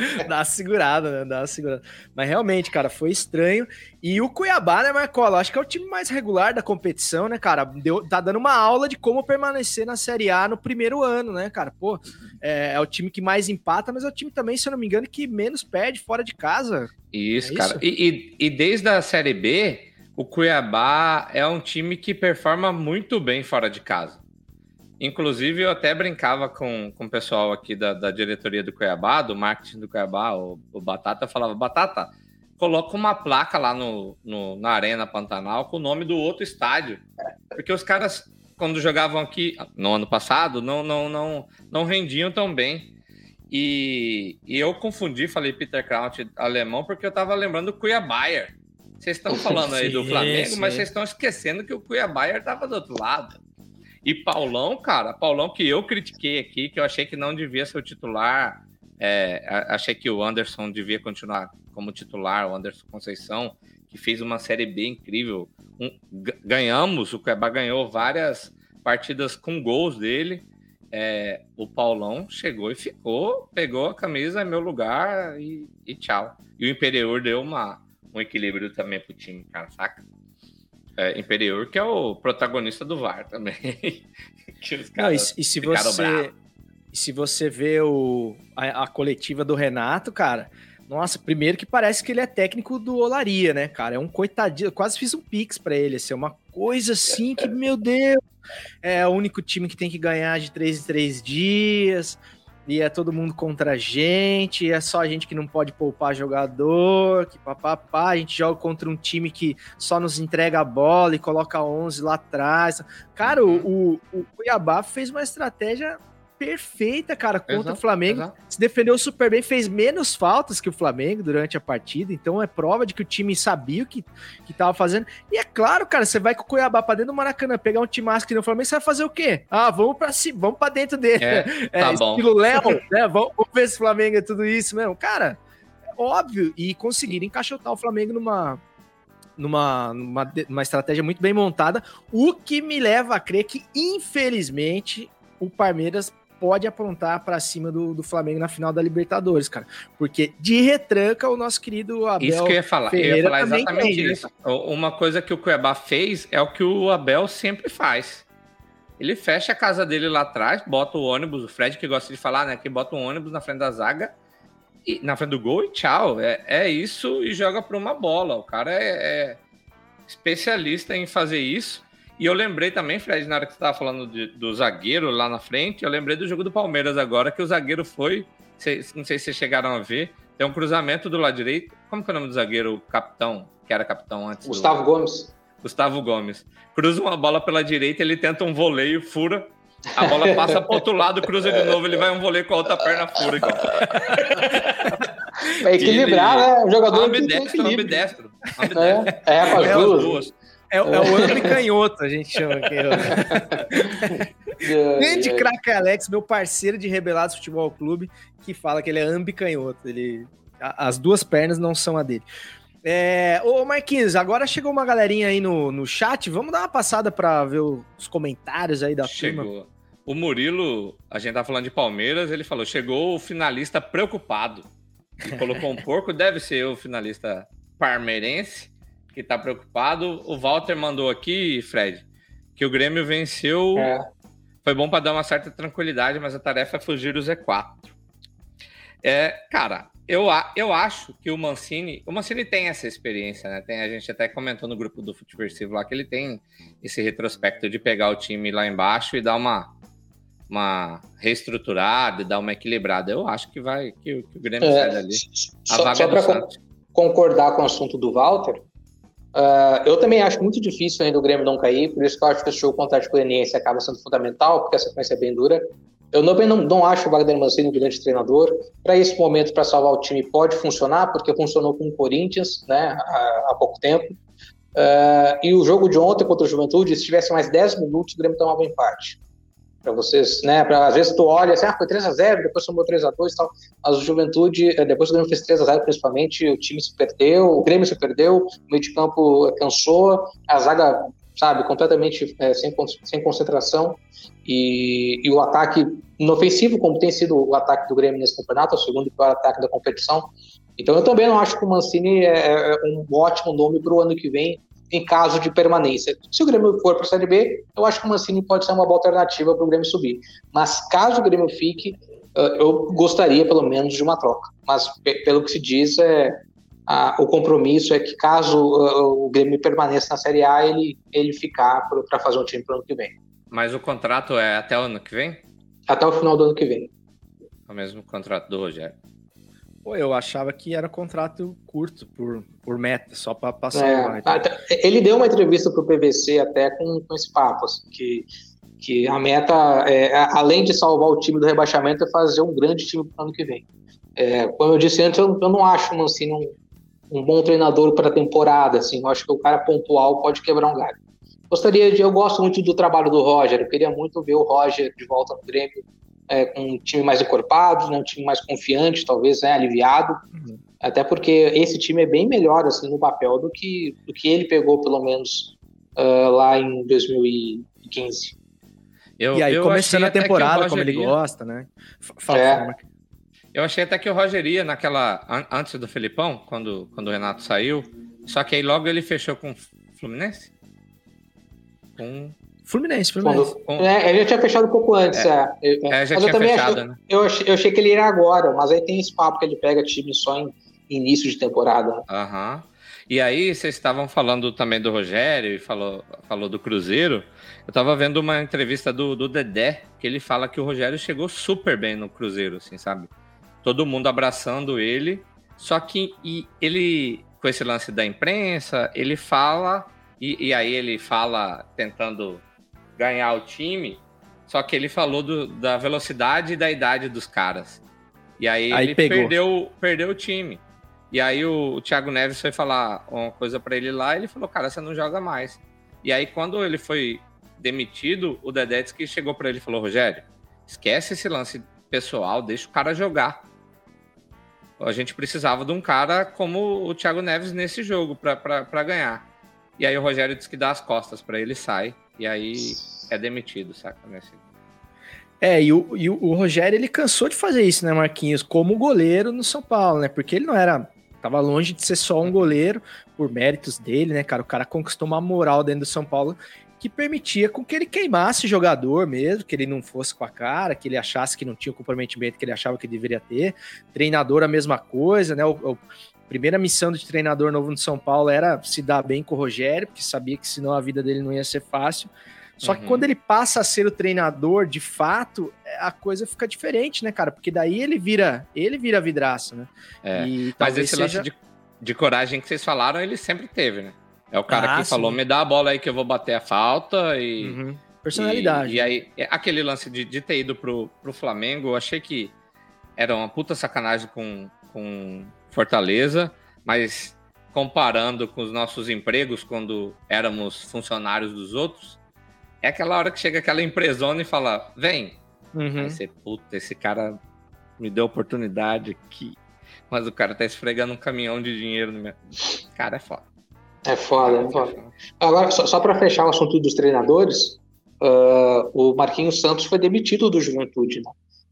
*laughs* Dá uma segurada, né? Dá uma segurada. Mas realmente, cara, foi estranho. E o Cuiabá, né, Marcola? Acho que é o time mais regular da competição, né, cara? Deu, tá dando uma aula de como permanecer na Série A no primeiro ano, né, cara? Pô, é, é o time que mais empata, mas é o time também, se eu não me engano, que menos perde fora de casa. Isso, é cara. Isso? E, e, e desde a Série B, o Cuiabá é um time que performa muito bem fora de casa. Inclusive, eu até brincava com, com o pessoal aqui da, da diretoria do Cuiabá, do marketing do Cuiabá, o, o Batata, falava, Batata, coloca uma placa lá no, no, na Arena Pantanal com o nome do outro estádio. Porque os caras, quando jogavam aqui no ano passado, não, não, não, não rendiam tão bem. E, e eu confundi, falei Peter Kraut alemão, porque eu tava lembrando do Cuiabá. Vocês estão *laughs* falando aí do Flamengo, sim. mas vocês estão esquecendo que o Cuiabá estava do outro lado. E Paulão, cara, Paulão que eu critiquei aqui, que eu achei que não devia ser o titular. É, achei que o Anderson devia continuar como titular, o Anderson Conceição, que fez uma série B incrível. Um, ganhamos, o Cuiabá ganhou várias partidas com gols dele. É, o Paulão chegou e ficou, pegou a camisa, é meu lugar e, e tchau. E o Imperior deu uma, um equilíbrio também pro time, cara, saca? É, Imperior, que é o protagonista do VAR também. *laughs* Não, e, e, se você e se você vê o, a, a, coletiva do Renato, cara, nossa, primeiro que parece que ele é técnico do Olaria, né, cara? É um coitadinho, eu quase fiz um pix para ele, assim, é uma coisa assim que, *laughs* meu Deus, é o único time que tem que ganhar de três em três dias e é todo mundo contra a gente, e é só a gente que não pode poupar jogador, que papapá, a gente joga contra um time que só nos entrega a bola e coloca 11 lá atrás. Cara, o, o, o Cuiabá fez uma estratégia perfeita, cara, contra exato, o Flamengo. Exato. Se defendeu super bem, fez menos faltas que o Flamengo durante a partida. Então é prova de que o time sabia o que, que tava fazendo. E é claro, cara, você vai com o Cuiabá pra dentro do Maracanã, pegar um time que no Flamengo, você vai fazer o quê? Ah, vamos pra cima, vamos pra dentro dele. É, *laughs* é tá bom. Estilo Léo, né? Vamos, vamos ver se o Flamengo é tudo isso mesmo. Cara, óbvio, e conseguiram encaixotar o Flamengo numa, numa, numa estratégia muito bem montada, o que me leva a crer que, infelizmente, o Palmeiras pode aprontar pra cima do, do Flamengo na final da Libertadores, cara. Porque de retranca o nosso querido Abel Isso que eu ia falar. Eu ia Ferreira falar exatamente tem, né, isso. Uma coisa que o Cuiabá fez é o que o Abel sempre faz. Ele fecha a casa dele lá atrás, bota o ônibus, o Fred que gosta de falar, né? Que bota um ônibus na frente da zaga, e, na frente do gol e tchau. É, é isso e joga para uma bola. O cara é, é especialista em fazer isso. E eu lembrei também, Fred, na hora que você estava falando de- do zagueiro lá na frente, eu lembrei do jogo do Palmeiras agora, que o zagueiro foi. cê- Não sei se vocês chegaram a ver. Tem um cruzamento do lado direito. Como que é o nome do zagueiro? O capitão, que era capitão antes. do- Gustavo Gomes. Gustavo Gomes. Cruza uma bola pela direita, ele tenta um voleio, fura. A bola passa pro outro lado, cruza de novo, ele vai um voleio com a outra perna fura. igual. Pra equilibrar, Ele- né? O jogador tem Ambidestro, equilíbrio. ambidestro. ambidestro. É, é com É, as duas. É, o- é o Ambi Canhoto, a gente chama aqui. *laughs* É, Grande é. craque Alex, meu parceiro de Rebelados Futebol Clube, que fala que ele é ambicanhoto. Ele, a- as duas pernas não são a dele. É, ô Marquinhos, agora chegou uma galerinha aí no, no chat. Vamos dar uma passada para ver os comentários aí da turma. Chegou. O Murilo, a gente tá falando de Palmeiras, ele falou: chegou o finalista preocupado. E colocou um porco, deve ser o finalista parmeirense, que tá preocupado. O Walter mandou aqui, Fred, que o Grêmio venceu. É. Foi bom para dar uma certa tranquilidade, mas a tarefa é fugir do Z4. É, cara, eu, a- eu acho que o Mancini. O Mancini tem essa experiência, né? Tem, a gente até comentou no grupo do Futeversivo lá que ele tem esse retrospecto de pegar o time lá embaixo e dar uma, uma reestruturada, e dar uma equilibrada. Eu acho que vai que, o- que o Grêmio sai É, dali. A só vaga só é para concordar com o assunto do Walter, ah, eu também acho muito difícil ainda o Grêmio não cair, por isso que eu acho que esse jogo contra Atlético acaba sendo fundamental, porque a sequência é bem dura. Eu também não, não acho o Wagner Mancini um grande treinador. Para esse momento, para salvar o time, pode funcionar, porque funcionou com o Corinthians né, há, há pouco tempo. Ah, e o jogo de ontem contra o Juventude, se tivesse mais 10 minutos, o Grêmio tomava empate. Para vocês, né? Pra, às vezes tu olha assim, ah, foi 3x0, depois somou 3x2 e tal. Mas o Juventude, eh, depois o Grêmio fez 3x0, principalmente, o time se perdeu, o Grêmio se perdeu, o meio de campo eh, cansou, a zaga, sabe, completamente eh, sem, sem concentração. E, e o ataque inofensivo, como tem sido o ataque do Grêmio nesse campeonato, é o segundo pior ataque da competição. Então eu também não acho que o Mancini é, é um ótimo nome para o ano que vem, em caso de permanência. Se o Grêmio for para a Série B, eu acho que o Mancini pode ser uma boa alternativa para o Grêmio subir. Mas caso o Grêmio fique, eh, eu gostaria pelo menos de uma troca. Mas pe- pelo que se diz, é, a- o compromisso é que caso eh, o Grêmio permaneça na Série A, ele, ele ficar para fazer um time para o ano que vem. Mas o contrato é até o ano que vem? Até o final do ano que vem. É o mesmo contrato do Rogério. Pô, eu achava que era contrato curto por, por meta, só para passar É, o vai. até- ele deu uma entrevista para o PVC até com, com esse papo, assim, que, que a meta, é, além de salvar o time do rebaixamento, é fazer um grande time para o ano que vem. É, como eu disse antes, eu, eu não acho Mancini um, um bom treinador para a temporada. Assim, eu acho que o cara pontual pode quebrar um galho. Gostaria de, eu gosto muito do trabalho do Roger. Eu queria muito ver o Roger de volta no Grêmio é, com um time mais encorpado, né, um time mais confiante, talvez, né, aliviado. Até porque esse time é bem melhor assim no papel do que do que ele pegou pelo menos ah, lá em 2015. Eu, E aí, eu começando a temporada, como ele gosta, né? Fala, É. Eu achei até que o Roger ia naquela. an- Antes do Felipão, quando, quando o Renato saiu. Só que aí logo ele fechou com o Fluminense? Com. Fluminense, Fluminense. Quando, é, ele já tinha fechado um pouco antes, é. Eu- É, já mas tinha eu fechado, achei, né? eu, achei, eu achei que ele iria agora, mas aí tem esse papo que ele pega time só em início de temporada. Aham. E aí, vocês estavam falando também do Rogério e falou, falou do Cruzeiro. Eu tava vendo uma entrevista do, do Dedé, que ele fala que o Rogério chegou super bem no Cruzeiro, assim, sabe? Todo mundo abraçando ele. Só que e ele, com esse lance da imprensa, ele fala, e, e aí ele fala tentando ganhar o time, só que ele falou do- da velocidade e da idade dos caras. E aí, Aí ele pegou. perdeu, perdeu o time. E aí o, o Thiago Neves foi falar uma coisa pra ele lá, e ele falou, cara, você não joga mais. E aí quando ele foi demitido, o Dedé disse que chegou pra ele e falou, Rogério, esquece esse lance pessoal, deixa o cara jogar. a gente precisava de um cara como o Thiago Neves nesse jogo para ganhar. E aí o Rogério disse que dá as costas para ele, sai, e aí é demitido, saca? Nesse... É, e, o, e o Rogério ele cansou de fazer isso, né, Marquinhos? Como goleiro no São Paulo, né? Porque ele não era. Tava longe de ser só um goleiro, por méritos dele, né, cara? O cara conquistou uma moral dentro do São Paulo que permitia com que ele queimasse jogador mesmo, que ele não fosse com a cara, que ele achasse que não tinha o comprometimento que ele achava que deveria ter. Treinador, a mesma coisa, né? O, o, primeira missão de treinador novo no São Paulo era se dar bem com o Rogério, porque sabia que senão a vida dele não ia ser fácil. Só que uhum. quando ele passa a ser o treinador, de fato, a coisa fica diferente, né, cara? Porque daí ele vira, ele vira vidraça, né? É, mas esse seja... lance de, de coragem que vocês falaram, ele sempre teve, né? É o cara ah, que sim. falou: me dá a bola aí que eu vou bater a falta e. Uhum. Personalidade. E, e, aí, é, aquele lance de, de ter ido pro, pro Flamengo, eu achei que era uma puta sacanagem com, com Fortaleza, mas comparando com os nossos empregos quando éramos funcionários dos outros, é aquela hora que chega aquela empresona e fala: vem. Uhum. Aí você, puta, esse cara me deu oportunidade aqui, mas o cara tá esfregando um caminhão de dinheiro no meu. Cara, é foda. É foda, é foda. Agora, só, só para fechar o assunto dos treinadores, uh, o Marquinhos Santos foi demitido do Juventude, né?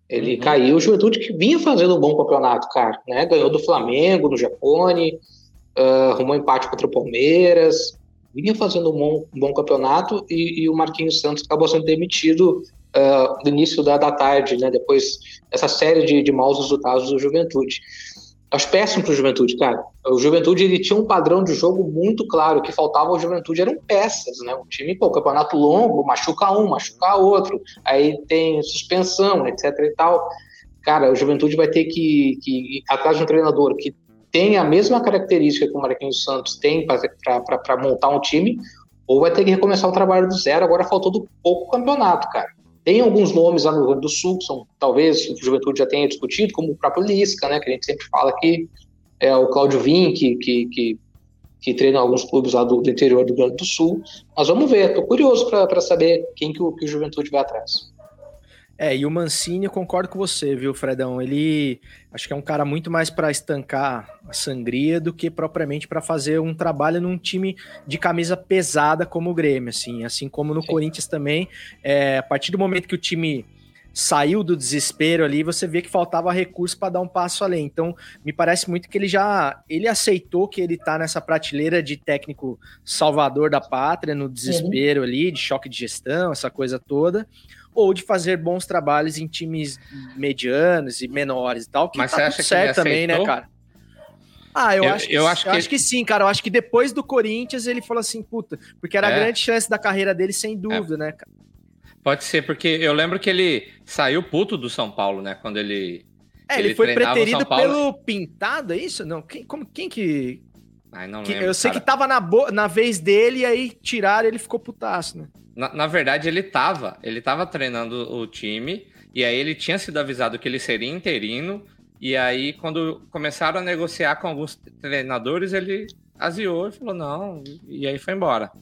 Ele uhum. caiu, o Juventude que vinha fazendo um bom campeonato, cara, né? Ganhou do Flamengo, no Japone, uh, arrumou empate contra o Palmeiras, vinha fazendo um bom, um bom campeonato e, e, o Marquinhos Santos acabou sendo demitido uh, no início da, da tarde, né? Depois dessa série de, de maus resultados do Juventude. Acho péssimo para o Juventude, cara. O Juventude ele tinha um padrão de jogo muito claro. O que faltava ao Juventude eram peças, né? O time, pô, campeonato longo, machuca um, machuca outro, aí tem suspensão, etc e tal. Cara, o Juventude vai ter que, que ir atrás de um treinador que tenha a mesma característica que o Marquinhos Santos tem para montar um time, ou vai ter que recomeçar o trabalho do zero. Agora faltou do pouco campeonato, cara. Tem alguns nomes lá no Rio Grande do Sul, que são, talvez o Juventude já tenha discutido, como o próprio Lisca, né, que a gente sempre fala aqui, é o Cláudio Vim, que, que, que, que treina alguns clubes lá do, do, interior do Rio Grande do Sul. Mas vamos ver, estou curioso para saber quem que o, que o Juventude vai atrás. É, e o Mancini, eu concordo com você, viu, Fredão? Ele acho que é um cara muito mais para estancar a sangria do que propriamente para fazer um trabalho num time de camisa pesada como o Grêmio, assim, assim como no Sim. Corinthians também. É, a partir do momento que o time saiu do desespero ali, você vê que faltava recurso para dar um passo além. Então, me parece muito que ele já ele aceitou que ele está nessa prateleira de técnico salvador da pátria, no desespero uhum. ali, de choque de gestão, essa coisa toda ou de fazer bons trabalhos em times medianos e menores e tal, que Mas tá você acha certo também, né, cara? Ah, eu, eu acho, que, eu acho, eu que... acho que sim, cara. Eu acho que depois do Corinthians ele falou assim, puta, porque era é. a grande chance da carreira dele, sem dúvida, é. né, cara? Pode ser, porque eu lembro que ele saiu puto do São Paulo, né? Quando ele. É, ele, ele foi preterido pelo Pintado, é isso? Não, quem, como, quem que. Ai, não que, lembro, eu sei cara. que tava na, bo... na vez dele e aí tiraram ele ficou putaço, né? Na, na, verdade, ele tava. Ele tava treinando o time. E aí ele tinha sido avisado que ele seria interino. E aí, quando começaram a negociar com alguns treinadores, ele aziou e falou, não, e aí foi embora.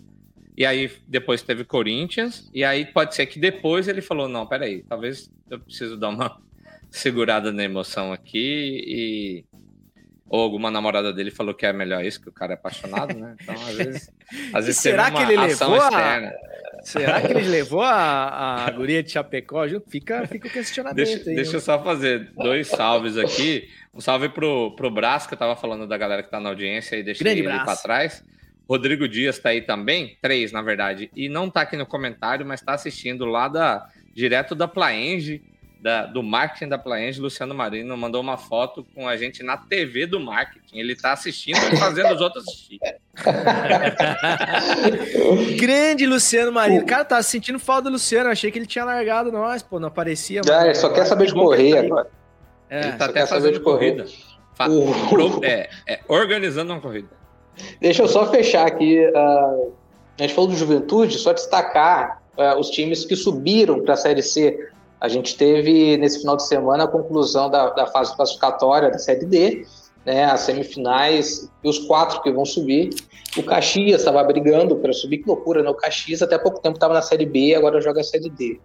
E aí depois teve Corinthians, e aí pode ser que depois ele falou, não, peraí, talvez eu preciso dar uma *laughs* segurada na emoção aqui e ou alguma namorada dele falou que é melhor isso, que o cara é apaixonado, né? Então, às vezes, às *laughs* vezes será que ele levou externa. Será que ele levou a, a *laughs* guria de Chapecó? Fica, fica o questionamento deixa, aí. Deixa né? eu só fazer dois salves aqui. Um salve pro, pro Brás, que eu tava falando da galera que tá na audiência e deixei ele para trás. Rodrigo Dias tá aí também, três, na verdade, e não tá aqui no comentário, mas tá assistindo lá da direto da Plaenge da, do marketing da Plaenge, Luciano Marino, mandou uma foto com a gente na TV do marketing. Ele está assistindo e fazendo os outros assistir. *laughs* Grande Luciano Marino. Cara, tá sentindo falta do Luciano. Achei que ele tinha largado nós, pô, não aparecia. Já, ele só quer saber de correr tá agora. É, ele tá até fazendo de corrida. Uh. É, é, organizando uma corrida. Deixa eu só fechar aqui. Uh, a gente falou do Juventude, só destacar uh, os times que subiram para a Série C a gente teve nesse final de semana a conclusão da, da fase classificatória da Série D, né, as semifinais e os quatro que vão subir. O Caxias estava brigando para subir, que loucura, né? O Caxias até pouco tempo estava na Série B, agora joga a Série D.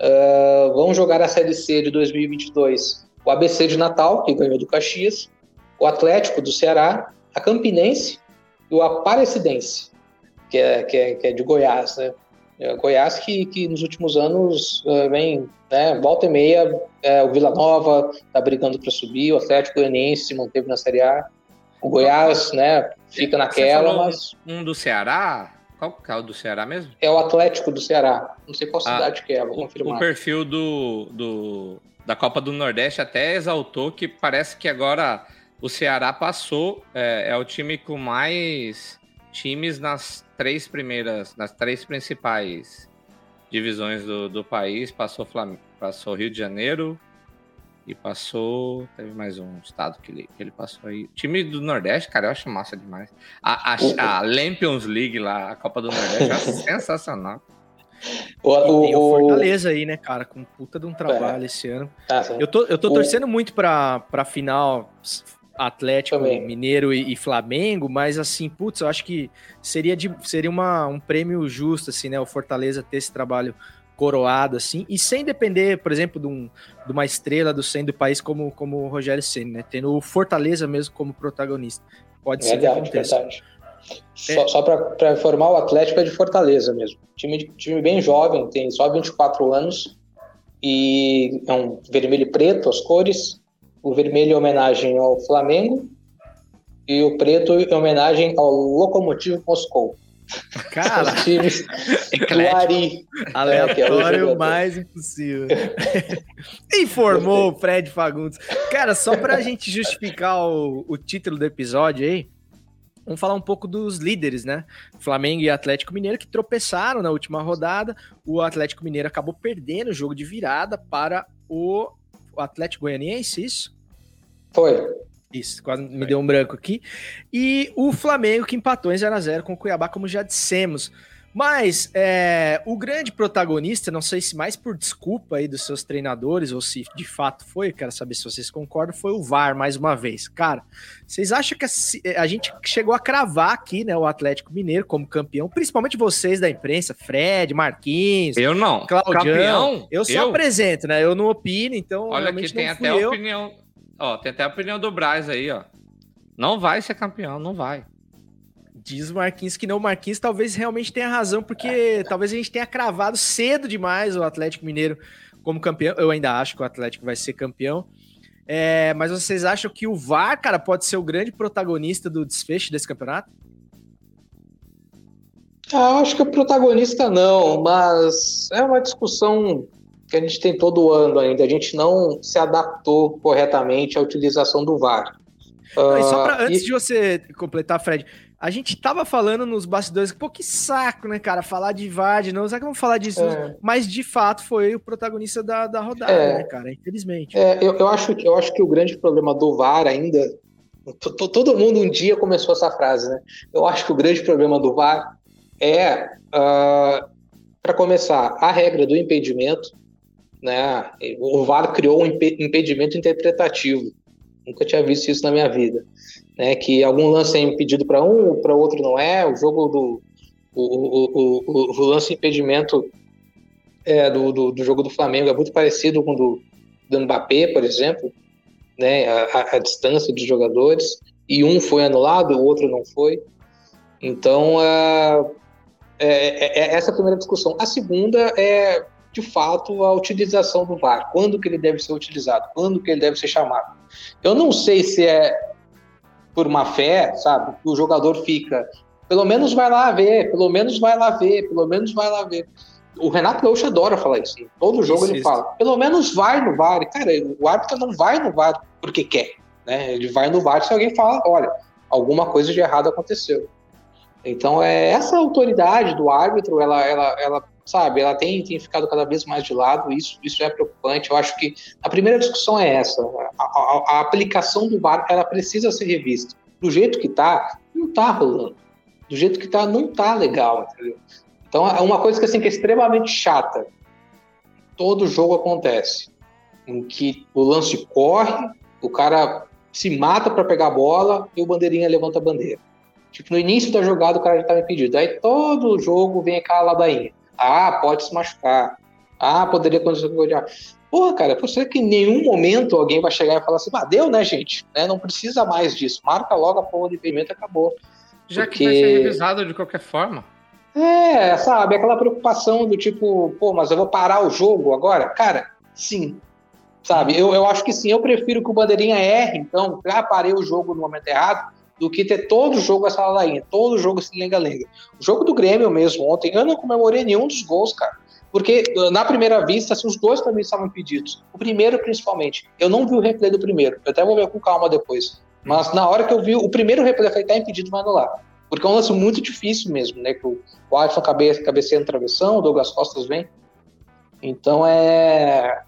Uh, vão jogar a Série C de 2022 o ABC de Natal, que ganhou do Caxias, o Atlético do Ceará, a Campinense e o Aparecidense, que é, que é, que é de Goiás, né? É, Goiás que, que nos últimos anos uh, vem, né, volta e meia, é, o Vila Nova está brigando para subir, o Atlético Goianiense se manteve na Série A, o Goiás, né, fica naquela, mas... Um do Ceará? Qual que é o do Ceará mesmo? É o Atlético do Ceará, não sei qual ah, cidade ah, que é, vou confirmar. O perfil do, do, da Copa do Nordeste até exaltou que parece que agora o Ceará passou, é, é o time com mais times nas três primeiras, nas três principais divisões do, do país. Passou, Flam passou Rio de Janeiro e passou. Teve mais um estado que ele, que ele passou aí. time do Nordeste, cara, eu acho massa demais. A, a, a Lampions League lá, a Copa do Nordeste, eu acho *laughs* sensacional. O, o, tem o Fortaleza aí, né, cara, com puta de um trabalho é. esse ano. Ah, eu tô, eu tô torcendo muito pra, pra final Atlético Também. Mineiro e, e, Flamengo, mas assim, putz, eu acho que seria, de, seria uma, um prêmio justo, assim, né? O Fortaleza ter esse trabalho coroado, assim, e sem depender, por exemplo, de, um, de uma estrela do centro do país como, como o Rogério Senna, né? Tendo o Fortaleza mesmo como protagonista. Pode ser verdade, que aconteça. Verdade. É. Só, só para informar, o Atlético é de Fortaleza mesmo. Time, time bem jovem, tem só 24 anos e é um vermelho e preto as cores. O vermelho é homenagem ao Flamengo e o preto é homenagem ao Lokomotiv Moscou. Cara, Os times do Ari. Aleatório é, é mais impossível. *laughs* Informou o Fred Fagundes. Cara, só para a gente justificar o, o título do episódio aí, Vamos falar um pouco dos líderes, né? Flamengo e Atlético Mineiro que tropeçaram na última rodada. O Atlético Mineiro acabou perdendo o jogo de virada para o Atlético Goianiense, isso? Foi. Isso, quase me deu um branco aqui. E o Flamengo que empatou em 0x0 com o Cuiabá, como já dissemos. Mas é, o grande protagonista, não sei se mais por desculpa aí dos seus treinadores ou se de fato foi, quero saber se vocês concordam, foi o VAR mais uma vez. Cara, vocês acham que a, a gente chegou a cravar aqui, né, o Atlético Mineiro como campeão, principalmente vocês da imprensa, Fred, Marquinhos. Eu não. Claudião. Campeão? Eu só eu? apresento, né? Eu não opino, então. Olha aqui, tem até a opinião. Ó, tem até a opinião do Braz aí, ó. Não vai ser campeão, não vai. Diz o Marquinhos que não. O Marquinhos talvez realmente tenha razão, porque talvez a gente tenha cravado cedo demais o Atlético Mineiro como campeão. Eu ainda acho que o Atlético vai ser campeão. É, mas vocês acham que o VAR, cara, pode ser o grande protagonista do desfecho desse campeonato? Ah, acho que o protagonista não, mas é uma discussão que a gente tem todo ano ainda. A gente não se adaptou corretamente à utilização do VAR. Não, só pra, ah, antes e... de você completar, Fred, a gente tava falando nos bastidores, pô, que saco, né, cara, falar de VAR de novo, será que vamos falar disso? É. Mas, de fato, foi o protagonista da, da rodada, é. né, cara, infelizmente. É, eu, eu, acho, eu acho que o grande problema do VAR ainda, todo mundo um dia começou essa frase, né, eu acho que o grande problema do VAR é, uh, ah, para começar, a regra do impedimento, né, o VAR criou um impedimento interpretativo, nunca tinha visto isso na minha vida né, que algum lance é impedido para um, para outro não é. O jogo do o, o, o, o lance impedimento é, do, do, do, jogo do Flamengo é muito parecido com o do, do Mbappé, por exemplo, né, a, a, distância dos jogadores, e um foi anulado, o outro não foi. Então, é, é, é essa a primeira discussão. A segunda é, de fato, a utilização do VAR. Quando que ele deve ser utilizado? Quando que ele deve ser chamado? Eu não sei se é por uma fé, sabe? O jogador fica, pelo menos vai lá ver, pelo menos vai lá ver, pelo menos vai lá ver. O Renato Gaúcho adora falar isso. Todo jogo ele fala, pelo menos vai no VAR. Cara, o árbitro não vai no VAR porque quer. Né? Ele vai no VAR se alguém fala, olha, alguma coisa de errado aconteceu. Então, é essa autoridade do árbitro, ela, ela, ela sabe, ela tem, tem ficado cada vez mais de lado, isso, isso é preocupante. Eu acho que a primeira discussão é essa: a, a, a aplicação do VAR ela precisa ser revista. Do jeito que está, não está rolando. Do jeito que está, não está legal, entendeu? Então, é uma coisa que, assim, que é extremamente chata. Todo jogo acontece em que o lance corre, o cara se mata para pegar a bola e o bandeirinha levanta a bandeira. Tipo, no início da jogada o cara já estava impedido. Aí todo jogo vem aquela ladainha. Ah, pode se machucar. Ah, poderia acontecer com o. Porra, cara, você que em nenhum momento alguém vai chegar e falar assim, ah, deu, né, gente? Né? Não precisa mais disso. Marca logo a porra de impedimento e acabou. Já Porque- que vai ser revisado de qualquer forma. É, sabe, aquela preocupação do tipo, pô, mas eu vou parar o jogo agora? Cara, sim. Sabe, eu, eu acho que sim, eu prefiro que o Bandeirinha erre, então, já parei o jogo no momento errado, do que ter todo jogo essa ladainha, todo jogo esse lenga-lenga. O jogo do Grêmio mesmo ontem, eu não comemorei nenhum dos gols, cara. Porque na primeira vista, assim, os dois para mim estavam impedidos. O primeiro, principalmente. Eu não vi o replay do primeiro. Eu até vou ver com calma depois. Mas na hora que eu vi o primeiro replay, eu falei, tá impedido, vai anular. Porque é um lance muito difícil mesmo, né? Que o, o Alisson cabe, travessão, o Douglas Costas vem. Então é.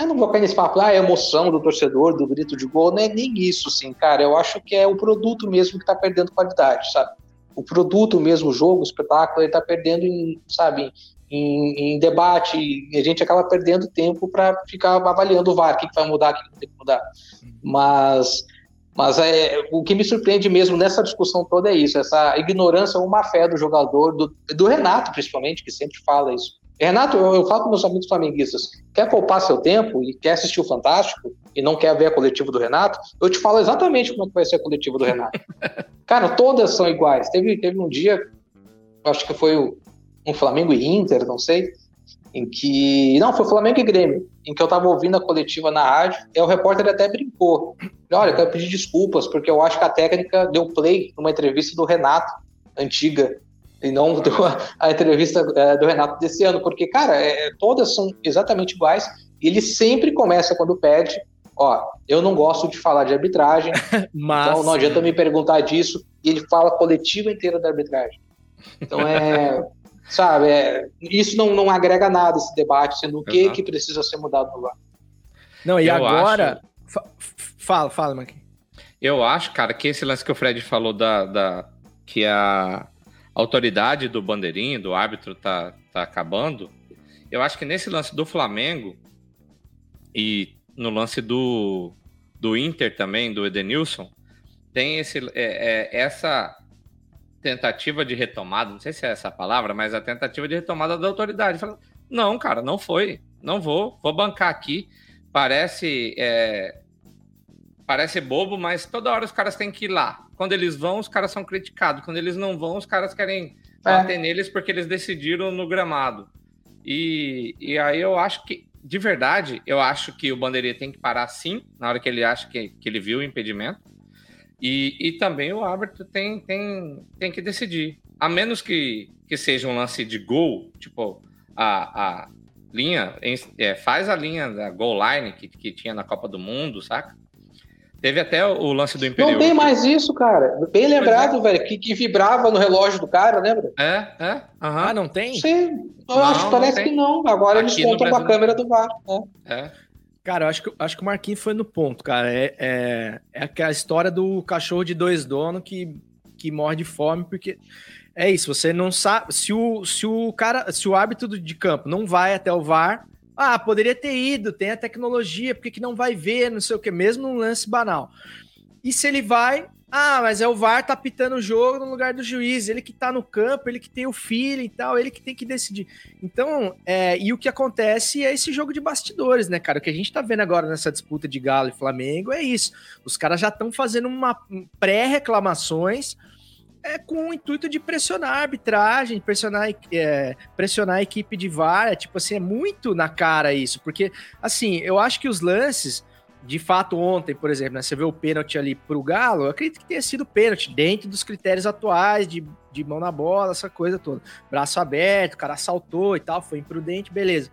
Eu não vou cair nesse papo, ah, é emoção do torcedor, do grito de gol, não é nem isso, assim, cara. Eu acho que é o produto mesmo que tá perdendo qualidade, sabe? O produto mesmo, o jogo, o espetáculo, ele tá perdendo em, sabe, em, em debate, e a gente acaba perdendo tempo para ficar avaliando o VAR, o que, que vai mudar, o que, que tem que mudar. Mas, mas é, o que me surpreende mesmo nessa discussão toda é isso, essa ignorância ou má fé do jogador, do, do Renato principalmente, que sempre fala isso. Renato, eu, eu falo com meus amigos flamenguistas, quer poupar seu tempo e quer assistir o Fantástico e não quer ver a coletiva do Renato, eu te falo exatamente como é que vai ser a coletiva do Renato. *laughs* Cara, todas são iguais. Teve, teve um dia, acho que foi o, um Flamengo e Inter, não sei, em que. Não, foi Flamengo e Grêmio, em que eu tava ouvindo a coletiva na rádio, e o repórter até brincou. Olha, eu quero pedir desculpas, porque eu acho que a técnica deu play numa entrevista do Renato, antiga, e não *laughs* deu a, entrevista é, do Renato desse ano, porque, cara, é, todas são exatamente iguais, e ele sempre começa quando pede. Ó, eu não gosto de falar de arbitragem, Mas. *laughs* então não adianta me perguntar disso. E ele fala a coletiva inteira da arbitragem. Então é. *laughs* sabe, é, isso não, não agrega nada esse debate, sendo o que, que precisa ser mudado no VAR. Não, e Eu agora. f- Fala, fala, Marquinhos. Eu acho, cara, que esse lance que o Fred falou da, da que a autoridade do bandeirinho, do árbitro, tá, tá acabando. Eu acho que nesse lance do Flamengo e no lance do, do Inter também, do Edenilson, tem esse, é, é, essa tentativa de retomada, não sei se é essa a palavra, mas a tentativa de retomada da autoridade. Não, cara, não foi, não vou, vou bancar aqui. Parece é, parece bobo, mas toda hora os caras têm que ir lá. Quando eles vão, os caras são criticados. Quando eles não vão, os caras querem bater neles porque eles decidiram no gramado. E, e aí eu acho que, de verdade, eu acho que o Bandeirinha tem que parar sim, na hora que ele acha que, que ele viu o impedimento. E, e também o árbitro tem, tem, tem que decidir. A menos que, que seja um lance de gol, tipo, a, a linha, é, faz a linha da goal line que, que tinha na Copa do Mundo, saca? Teve até o lance do Imperial. Não tem mais isso, cara. Bem lembrado, velho, que, que vibrava no relógio do cara, lembra? É, é. Uhum. Ah, não tem? Sim, eu Não, acho não parece tem. que não. Agora eles Aqui no contam com a câmera do VAR. né? É. Cara, eu acho que, acho que o Marquinhos foi no ponto, cara. É, é, é aquela história do cachorro de dois donos que, que morre de fome, porque é isso, você não sabe. Se o, se o cara, se o árbitro de campo não vai até o VAR, ah, poderia ter ido, tem a tecnologia, por que, que não vai ver, não sei o que, mesmo num lance banal. E se ele vai, ah, mas é o VAR tá pitando o jogo no lugar do juiz, ele que tá no campo, ele que tem o feeling e tal, ele que tem que decidir. Então, é, e o que acontece é esse jogo de bastidores, né, cara? O que a gente tá vendo agora nessa disputa de Galo e Flamengo é isso. Os caras já estão fazendo uma pré-reclamações é, com o intuito de pressionar a arbitragem, pressionar, é, pressionar a equipe de VAR. É, tipo assim, é muito na cara isso, porque, assim, eu acho que os lances de fato, ontem, por exemplo, né, você vê o pênalti ali pro Galo, eu acredito que tenha sido pênalti, dentro dos critérios atuais de, de mão na bola, essa coisa toda. Braço aberto, o cara saltou e tal, foi imprudente, beleza.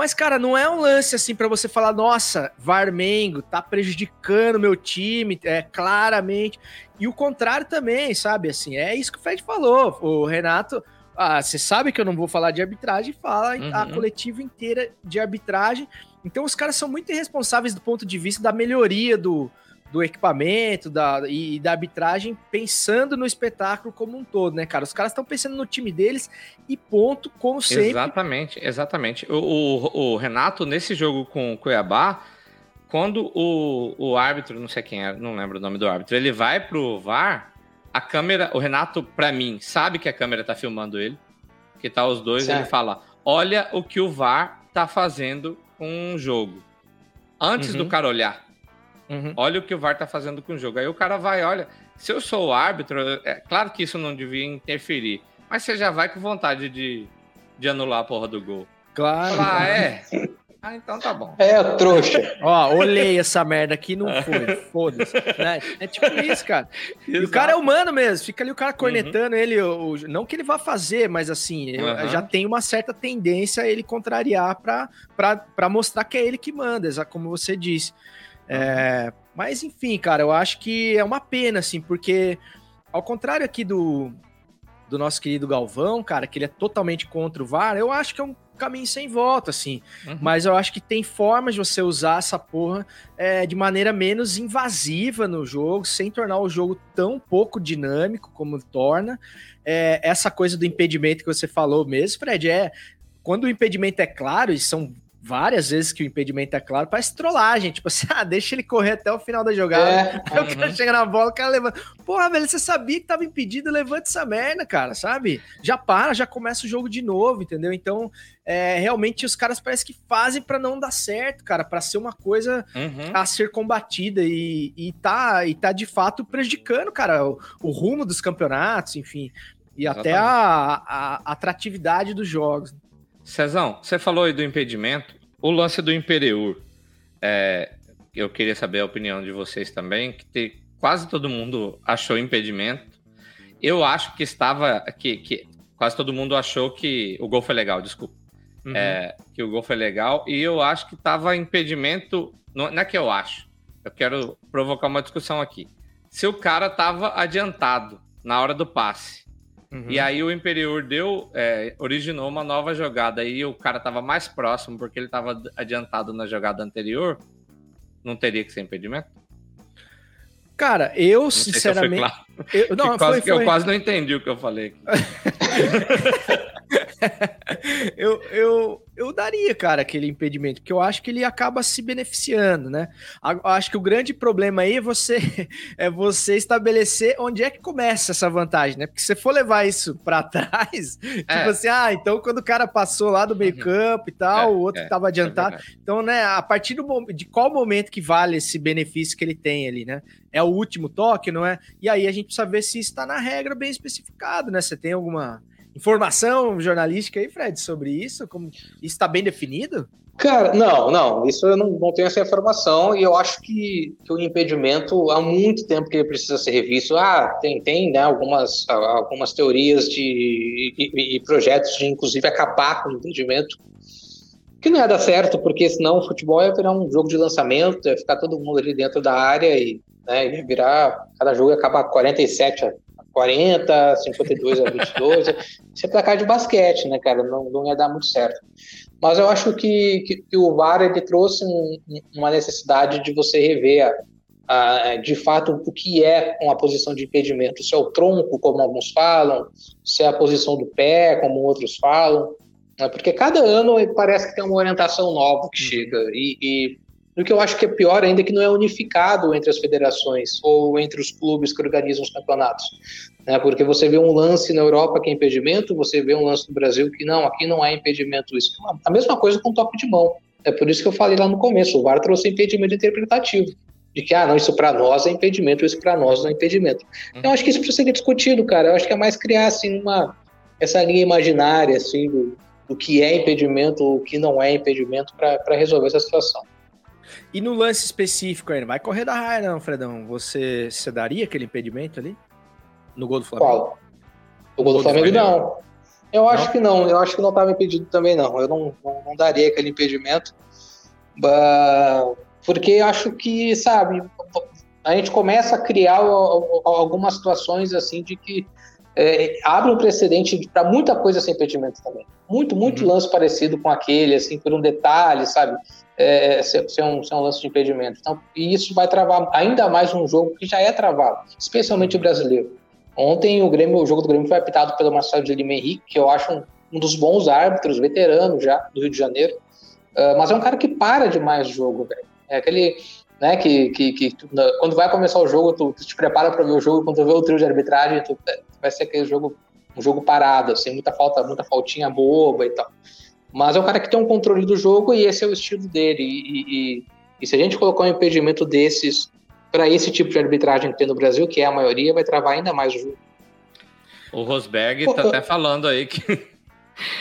Mas, cara, não é um lance assim para você falar, nossa, Varmengo tá prejudicando meu time, é claramente. E o contrário também, sabe? Assim, é isso que o Fred falou. O Renato, ah, você sabe que eu não vou falar de arbitragem, fala uhum. a coletiva inteira de arbitragem. Então os caras são muito irresponsáveis do ponto de vista da melhoria do, do equipamento da, e, e da arbitragem, pensando no espetáculo como um todo, né, cara? Os caras estão pensando no time deles e ponto, como sempre. Exatamente, exatamente. O, o, o Renato, nesse jogo com o Cuiabá, quando o, o árbitro, não sei quem é, não lembro o nome do árbitro, ele vai pro VAR, a câmera, o Renato, para mim, sabe que a câmera tá filmando ele, que tá os dois, certo. ele fala: olha o que o VAR tá fazendo com o jogo. Antes Uhum. do cara olhar. Uhum. Olha o que o VAR tá fazendo com o jogo. Aí o cara vai, olha, se eu sou o árbitro, é claro que isso não devia interferir, mas você já vai com vontade de, de anular a porra do gol. Claro. Fala, ah, é? Ah, então tá bom. É, trouxa. Ó, olhei essa merda aqui, não *laughs* foi. Foda-se. né? É tipo isso, cara. E o cara é humano mesmo, fica ali o cara cornetando ele. o- o- não que ele vá fazer, mas assim, Uhum. já tem uma certa tendência a ele contrariar pra, pra, pra mostrar que é ele que manda, como você disse. É, mas enfim, cara, eu acho que é uma pena, assim, porque ao contrário aqui do, do nosso querido Galvão, cara, que ele é totalmente contra o VAR, eu acho que é um caminho sem volta, assim. Uhum. Mas eu acho que tem formas de você usar essa porra é, de maneira menos invasiva no jogo, sem tornar o jogo tão pouco dinâmico como torna. É, essa coisa do impedimento que você falou mesmo, Fred, é quando o impedimento é claro, e são várias vezes que o impedimento é claro, parece trollagem, tipo assim, *laughs* ah, deixa ele correr até o final da jogada. É. Aí o cara chega na bola, o cara levanta. Porra, velho, você sabia que tava impedido, levanta essa merda, cara, sabe? Já para, já começa o jogo de novo, entendeu? Então, é, realmente os caras parece que fazem pra não dar certo, cara, pra ser uma coisa Uhum. a ser combatida e, e, tá, e tá de fato prejudicando, cara, o, o rumo dos campeonatos, enfim, e até a, a- a atratividade dos jogos. Cezão, você falou aí do impedimento. O lance do Imperiur. é, eu queria saber a opinião de vocês também, que te- quase todo mundo achou impedimento. Eu acho que estava. Que, que quase todo mundo achou que o gol foi legal, desculpa. Uhum. É, que o gol foi legal. E eu acho que estava impedimento. Não, não é que eu acho. Eu quero provocar uma discussão aqui. Se o cara estava adiantado na hora do passe. Uhum. E aí o Imperiur deu, é, originou uma nova jogada e o cara tava mais próximo porque ele tava adiantado na jogada anterior, não teria que ser impedimento? Cara, eu Não sei se eu sinceramente. claro. eu- não, *laughs* Que quase foi, eu foi. quase não entendi o que eu falei. *laughs* *laughs* eu, eu, eu daria, cara, aquele impedimento, porque eu acho que ele acaba se beneficiando, né? Acho que o grande problema aí é você, *laughs* é você estabelecer onde é que começa essa vantagem, né? Porque se você for levar isso pra *laughs* trás, tipo assim, ah, então quando o cara passou lá do meio campo e tal, É, o outro é, tava adiantado, verdade. então, né, a partir do de qual momento que vale esse benefício que ele tem ali, né? É o último toque, não é? E aí a gente precisa ver se está na regra bem especificado, né? Você tem alguma informação jornalística aí, Fred, sobre isso? Como isso está bem definido? Cara, não, não, isso eu não, não tenho essa informação e eu acho que, que o impedimento há muito tempo que ele precisa ser revisto. Ah, tem, tem né, algumas, algumas teorias de, e, e projetos de, inclusive, acabar com o impedimento, que não ia dar certo, porque senão o futebol ia virar um jogo de lançamento, ia ficar todo mundo ali dentro da área e né, ia virar, cada jogo ia acabar 47 a 40, 52 a 22, *laughs* isso é placar de basquete, né, cara, não, não ia dar muito certo. Mas eu acho que, que, que o VAR ele trouxe um, uma necessidade de você rever, a, a, de fato, o que é uma posição de impedimento. Se é o tronco, como alguns falam, se é a posição do pé, como outros falam. Né? Porque cada ano parece que tem uma orientação nova que chega. E, e o que eu acho que é pior ainda é que não é unificado entre as federações ou entre os clubes que organizam os campeonatos. Né? Porque você vê um lance na Europa que é impedimento, você vê um lance no Brasil que não, aqui não é impedimento isso. A mesma coisa com toque de mão. É por isso que eu falei lá no começo, o VAR trouxe impedimento interpretativo. De que, ah, não, isso para nós é impedimento, isso para nós não é impedimento. Então, eu acho que isso precisa ser discutido, cara. Eu acho que é mais criar, assim, uma, essa linha imaginária, assim, do, do que é impedimento, o que não é impedimento, para resolver essa situação. E no lance específico aí, não vai correr da raia, não, Fredão. Você, você daria aquele impedimento ali? No gol do Flamengo? Qual? O gol do Flamengo, não. Eu acho não? que não. Eu acho que não estava impedido também, não. Eu não, não, não daria aquele impedimento. Porque eu acho que, sabe, a gente começa a criar algumas situações assim de que é, abre um precedente para muita coisa sem impedimento também. Muito, muito uhum. lance parecido com aquele, assim, por um detalhe, sabe? É, ser, ser, um, ser um lance de impedimento. Então, e isso vai travar ainda mais um jogo que já é travado, especialmente o brasileiro. Ontem o Grêmio, o jogo do Grêmio foi apitado pelo Marcelo de Lima Henrique, que eu acho um, um dos bons árbitros, veteranos já do Rio de Janeiro. Uh, mas é um cara que para demais o jogo, velho. É aquele, né, que, que, que tu, quando vai começar o jogo, tu, tu te prepara para ver o jogo, quando tu vê o trio de arbitragem, tu, vai ser aquele jogo, um jogo parado, assim, muita falta, muita faltinha boba e tal. Mas é um cara que tem um controle do jogo e esse é o estilo dele. E, e, e se a gente colocar um impedimento desses para esse tipo de arbitragem que tem no Brasil, que é a maioria, vai travar ainda mais o jogo. O Rosberg Pô, tá até falando aí que *laughs*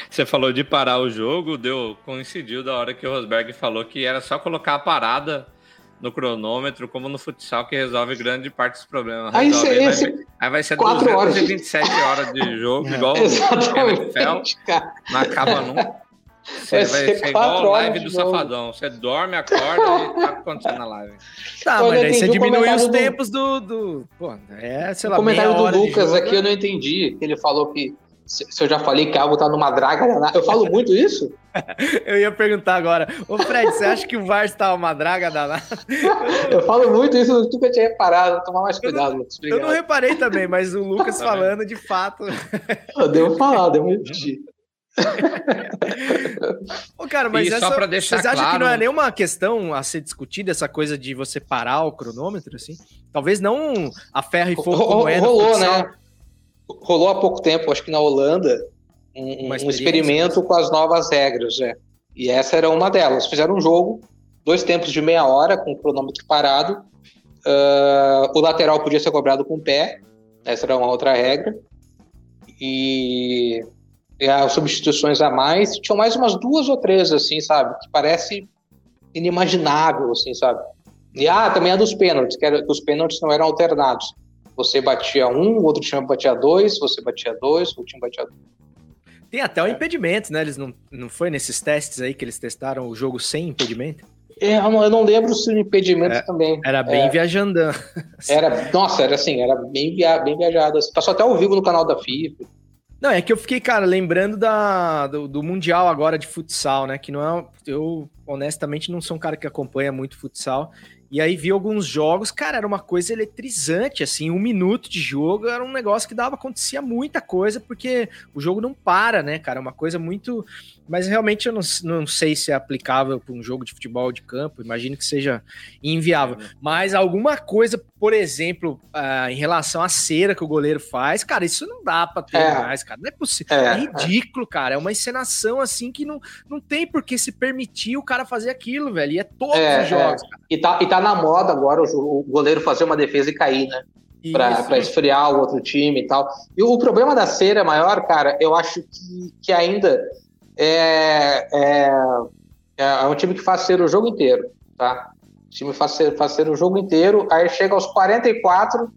você falou de parar o jogo, deu coincidiu da hora que o Rosberg falou que era só colocar a parada no cronômetro, como no futsal, que resolve grande parte dos problemas. Aí, resolve, aí, vai, aí vai ser 227 horas. horas de jogo, igual Exatamente, o NFL, não acaba nunca. Você vai, vai ser, igual a live do Safadão. Você dorme, acorda e tá acontecendo na live. Tá, mas aí você diminui os tempos do, do. Pô, é, sei lá, O comentário do Lucas aqui eu não entendi. Ele falou que se eu já falei que algo tá numa draga danada. Eu falo muito isso? *laughs* eu ia perguntar agora. Ô, Fred, você acha que o VAR está uma draga danada? *laughs* eu falo muito isso, eu nunca tinha reparado. Tomar mais cuidado, Lucas. Eu não reparei também, mas o Lucas falando de fato. Eu devo falar, devo repetir. *laughs* Ô, cara, mas essa, só pra deixar vocês acham claro... que não é nenhuma questão a ser discutida essa coisa de você parar o cronômetro, assim? Talvez não a ferro e fogo como é Rolou, né? Rolou há pouco tempo, acho que na Holanda, um, um experimento com as novas regras, né? E essa era uma delas. Fizeram um jogo, dois tempos de meia hora, com o cronômetro parado. Uh, o lateral podia ser cobrado com o pé, essa era uma outra regra. E as substituições a mais, tinham mais umas duas ou três, assim, sabe? Que parece inimaginável, assim, sabe? E ah, também a dos pênaltis, que, era, que os pênaltis não eram alternados. Você batia um, o outro time batia dois, você batia dois, o time batia dois. Tem até o é. impedimento, né? Eles não, não foi nesses testes aí que eles testaram o jogo sem impedimento? É, eu não, eu não lembro se o impedimento é, também. Era bem é, viajandão. *laughs* Era, nossa, era assim, era bem, via, bem viajado. Passou até ao vivo no canal da FIFA. Não, é que eu fiquei, cara, lembrando da, do, do, Mundial agora de futsal, né? Que não é. Eu, honestamente, não sou um cara que acompanha muito futsal. E aí vi alguns jogos, cara, era uma coisa eletrizante, assim, um minuto de jogo era um negócio que dava, acontecia muita coisa, porque o jogo não para, né, cara? É uma coisa muito. Mas realmente eu não, não sei se é aplicável para um jogo de futebol de campo, imagino que seja inviável. É, né? Mas alguma coisa, por exemplo, uh, em relação à cera que o goleiro faz, cara, isso não dá para ter é. mais, cara. Não é possível. É, é ridículo, cara. É uma encenação assim que não, não tem por que se permitir o cara fazer aquilo, velho. E é todos é, os jogos, cara. E tá, e tá na moda agora o, o goleiro fazer uma defesa e cair, né? Para esfriar o outro time e tal. E o problema da cera maior, cara, eu acho que, que ainda é, é, é um time que faz ser o jogo inteiro, tá? O time faz ser, faz ser o jogo inteiro, aí chega aos 44, uh,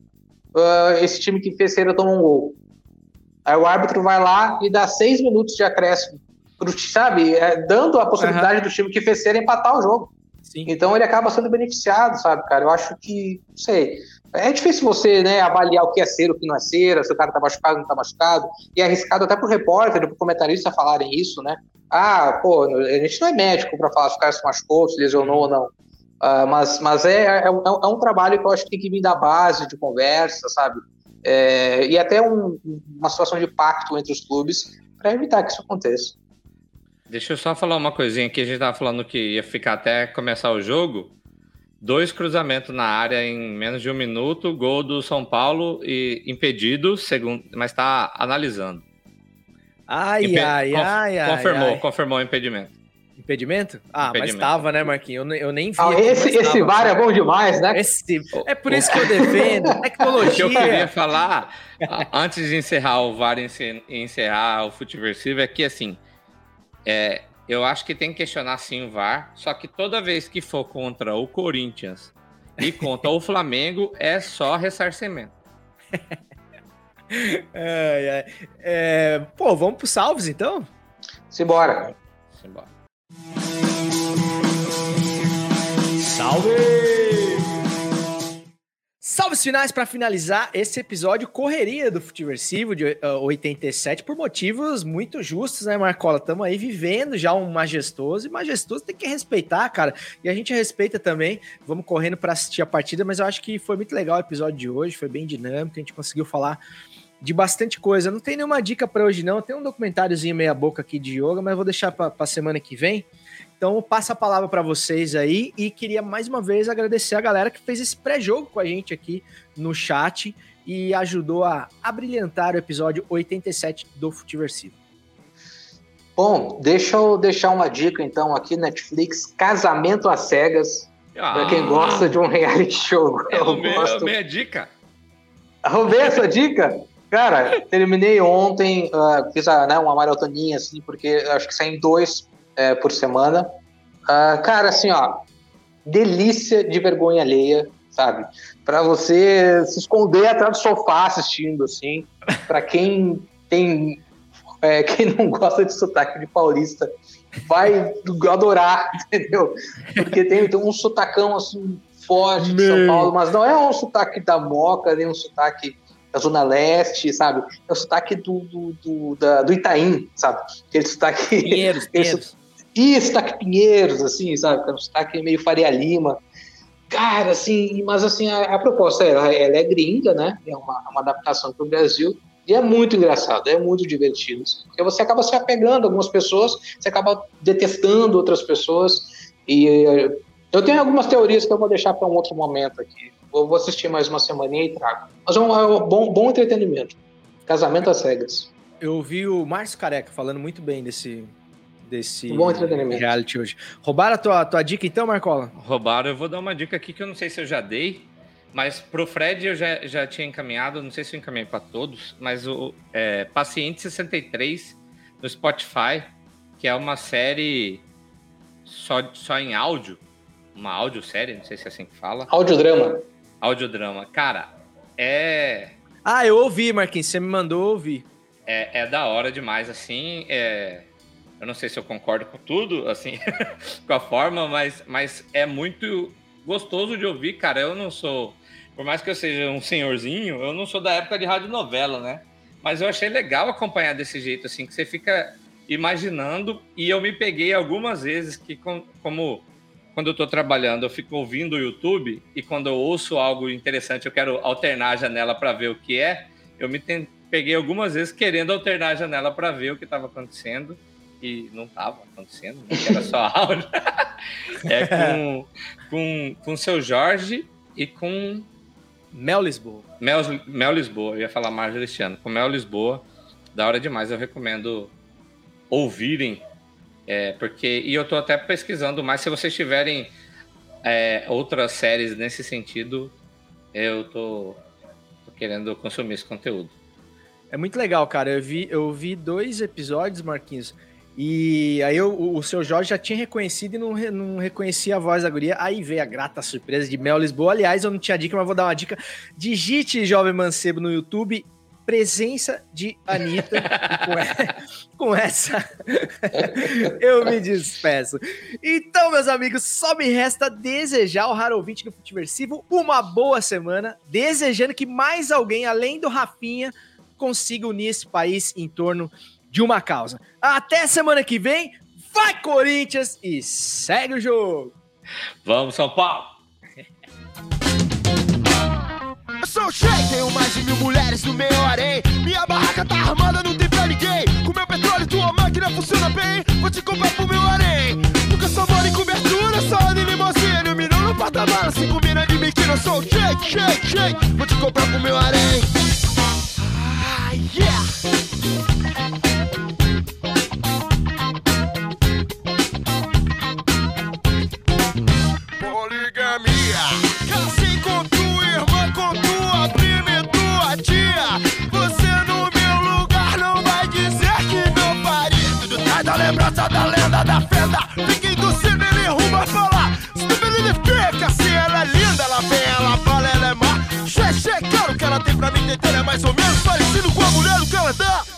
esse time que fez cera toma um gol. Aí o árbitro vai lá e dá seis minutos de acréscimo, pro, sabe? É, dando a possibilidade uhum. do time que fez cera empatar o jogo. Sim. Então ele acaba sendo beneficiado, sabe, cara? Eu acho que, não sei. É difícil você né, avaliar o que é ser, o que não é ser, se o cara tá machucado ou não tá machucado. E é arriscado até pro repórter, pro comentarista falarem isso, né? Ah, pô, a gente não é médico para falar se o cara se machucou, se lesionou ou não. Uh, mas mas é, é, é, é, um trabalho que eu acho que tem que vir da base, de conversa, sabe? É, e até um, uma situação de pacto entre os clubes para evitar que isso aconteça. Deixa eu só falar uma coisinha aqui. A gente tava falando que ia ficar até começar o jogo. Dois cruzamentos na área em menos de um minuto, gol do São Paulo e impedido, segundo, mas está analisando. Ai, Impe ai, conf ai, confirmou, ai. Confirmou o impedimento. Impedimento? Ah, impedimento. mas tava, né, Marquinhos? Eu, eu, nem vi. Ah, esse esse VAR é bom demais, né? Esse, é por isso que eu defendo. Tecnologia. *laughs* O que eu queria falar, antes de encerrar o VAR e encerrar o Futiversivo, é que, assim, é, eu acho que tem que questionar sim o VAR, só que toda vez que for contra o Corinthians e contra o Flamengo, *laughs* é só ressarcimento. *laughs* é, é, é, pô, vamos pro salves então? Simbora. Simbora. Salve! Salves finais para finalizar esse episódio correria do Futiversivo de uh, eh, 87 por motivos muito justos, né, Marcola? Estamos aí vivendo já um majestoso e majestoso tem que respeitar, cara. E a gente respeita também. Vamos correndo para assistir a partida, mas eu acho que foi muito legal o episódio de hoje, foi bem dinâmico, a gente conseguiu falar de bastante coisa. Não tem nenhuma dica para hoje não, tem um documentáriozinho meia boca aqui de yoga, mas vou deixar para semana que vem. Então, passo a palavra para vocês aí e queria mais uma vez agradecer a galera que fez esse pré-jogo com a gente aqui no chat e ajudou a abrilhantar o episódio 87 do Futiversivo. Bom, deixa eu deixar uma dica então aqui, Netflix, Casamento às Cegas. Ah, Pra quem gosta de um reality show. *laughs* É Eu o meu, gosto. minha dica. Roubei essa dica? Cara, terminei ontem, ah, fiz a, né, uma maratoninha, assim, porque acho que saem dois é, por semana. Ah, cara, assim, ó, delícia de vergonha alheia, sabe? Pra você se esconder atrás do sofá assistindo, assim. Pra quem tem. é, quem não gosta de sotaque de paulista, vai adorar, *laughs* entendeu? Porque tem, tem um sotacão, assim, forte de São. Paulo, mas não é um sotaque da Moca, nem um sotaque da Zona Leste, sabe? É o sotaque do, do, do, da- do Itaim, sabe? Aquele sotaque. Pinheiros, *laughs* Pinheiros. Isso, sotaque Pinheiros, assim, sabe? É um sotaque meio Faria Lima. Cara, assim, mas assim, a, a proposta ela, ela é gringa, né? É uma, uma adaptação para o Brasil. E é muito engraçado, é muito divertido. assim, Porque você acaba se apegando a algumas pessoas, você acaba detestando outras pessoas. E eh, eu tenho algumas teorias que eu vou deixar para um outro momento aqui. Vou assistir mais uma semaninha e trago. Mas é um, é um bom, bom entretenimento. Casamento às cegas. Eu ouvi o Márcio Careca falando muito bem desse, desse Bom entretenimento. reality hoje. Roubaram a tua, tua dica então, Marcola? Roubaram, eu vou dar uma dica aqui que eu não sei se eu já dei, mas pro Fred eu já, já tinha encaminhado, não sei se eu encaminhei para todos, mas o é, Paciente 63 no Spotify, que é uma série só, só em áudio, uma audiosérie, não sei se é assim que fala, Audiodrama. audiodrama. Cara, é, Ah, eu ouvi, Marquinhos. Você me mandou ouvir. é, é da hora demais, assim. é- eu não sei se eu concordo com tudo, assim, *laughs* com a forma, mas, mas é muito gostoso de ouvir, cara. Eu não sou. Por mais que eu seja um senhorzinho, eu não sou da época de radionovela, né? Mas eu achei legal acompanhar desse jeito, assim, que você fica imaginando. E eu me peguei algumas vezes que, com- como quando eu tô trabalhando, eu fico ouvindo o YouTube e quando eu ouço algo interessante, eu quero alternar a janela para ver o que é. Eu me peguei algumas vezes querendo alternar a janela para ver o que estava acontecendo e não estava acontecendo, né? Que era só *laughs* áudio. é com, com, com o seu Jorge e com Mel Lisboa. Mel, Mel Lisboa. Eu ia falar Marjorie Cristiano. Com Mel Lisboa, da hora demais. Eu recomendo ouvirem, é, porque e eu tô até pesquisando mais. Se vocês tiverem é, outras séries nesse sentido, eu tô, tô querendo consumir esse conteúdo. É muito legal, cara. Eu vi, eu vi dois episódios, Marquinhos. E aí eu- o, o seu Jorge já tinha reconhecido e não, re- não reconhecia a voz da guria. Aí veio a grata surpresa de Mel Lisboa. Aliás, eu não tinha dica, mas vou dar uma dica. Digite Jovem Mancebo no YouTube. Presença de Anitta. Com, *laughs* com essa, *laughs* eu me despeço. Então, meus amigos, só me resta desejar ao raro ouvinte do Futiversivo uma boa semana. Desejando que mais alguém, além do Rafinha, consiga unir esse país em torno de uma causa. Até semana que vem. Vai, Corinthians! E segue o jogo! Vamos, São Paulo! Eu sou o Shea, tenho mais de mil mulheres no meu harém. Minha barraca tá armada, não tem pra ninguém. Com meu petróleo, tua máquina funciona bem. Vou te comprar pro meu harém. Nunca só moro em cobertura, só ando em limousine. Eu miro no porta-mala, se combina de biquíni. Eu sou o Shake, Shake, Shake. Vou te comprar pro meu harém. Ah, yeah! Fenda. Fiquem do cima, ele ruma pra lá. Se tu verifica, se ela é linda, ela vem, ela fala, ela é má. Che, che, claro que ela tem pra mim, entender, é mais ou menos parecido com a mulher do Canadá.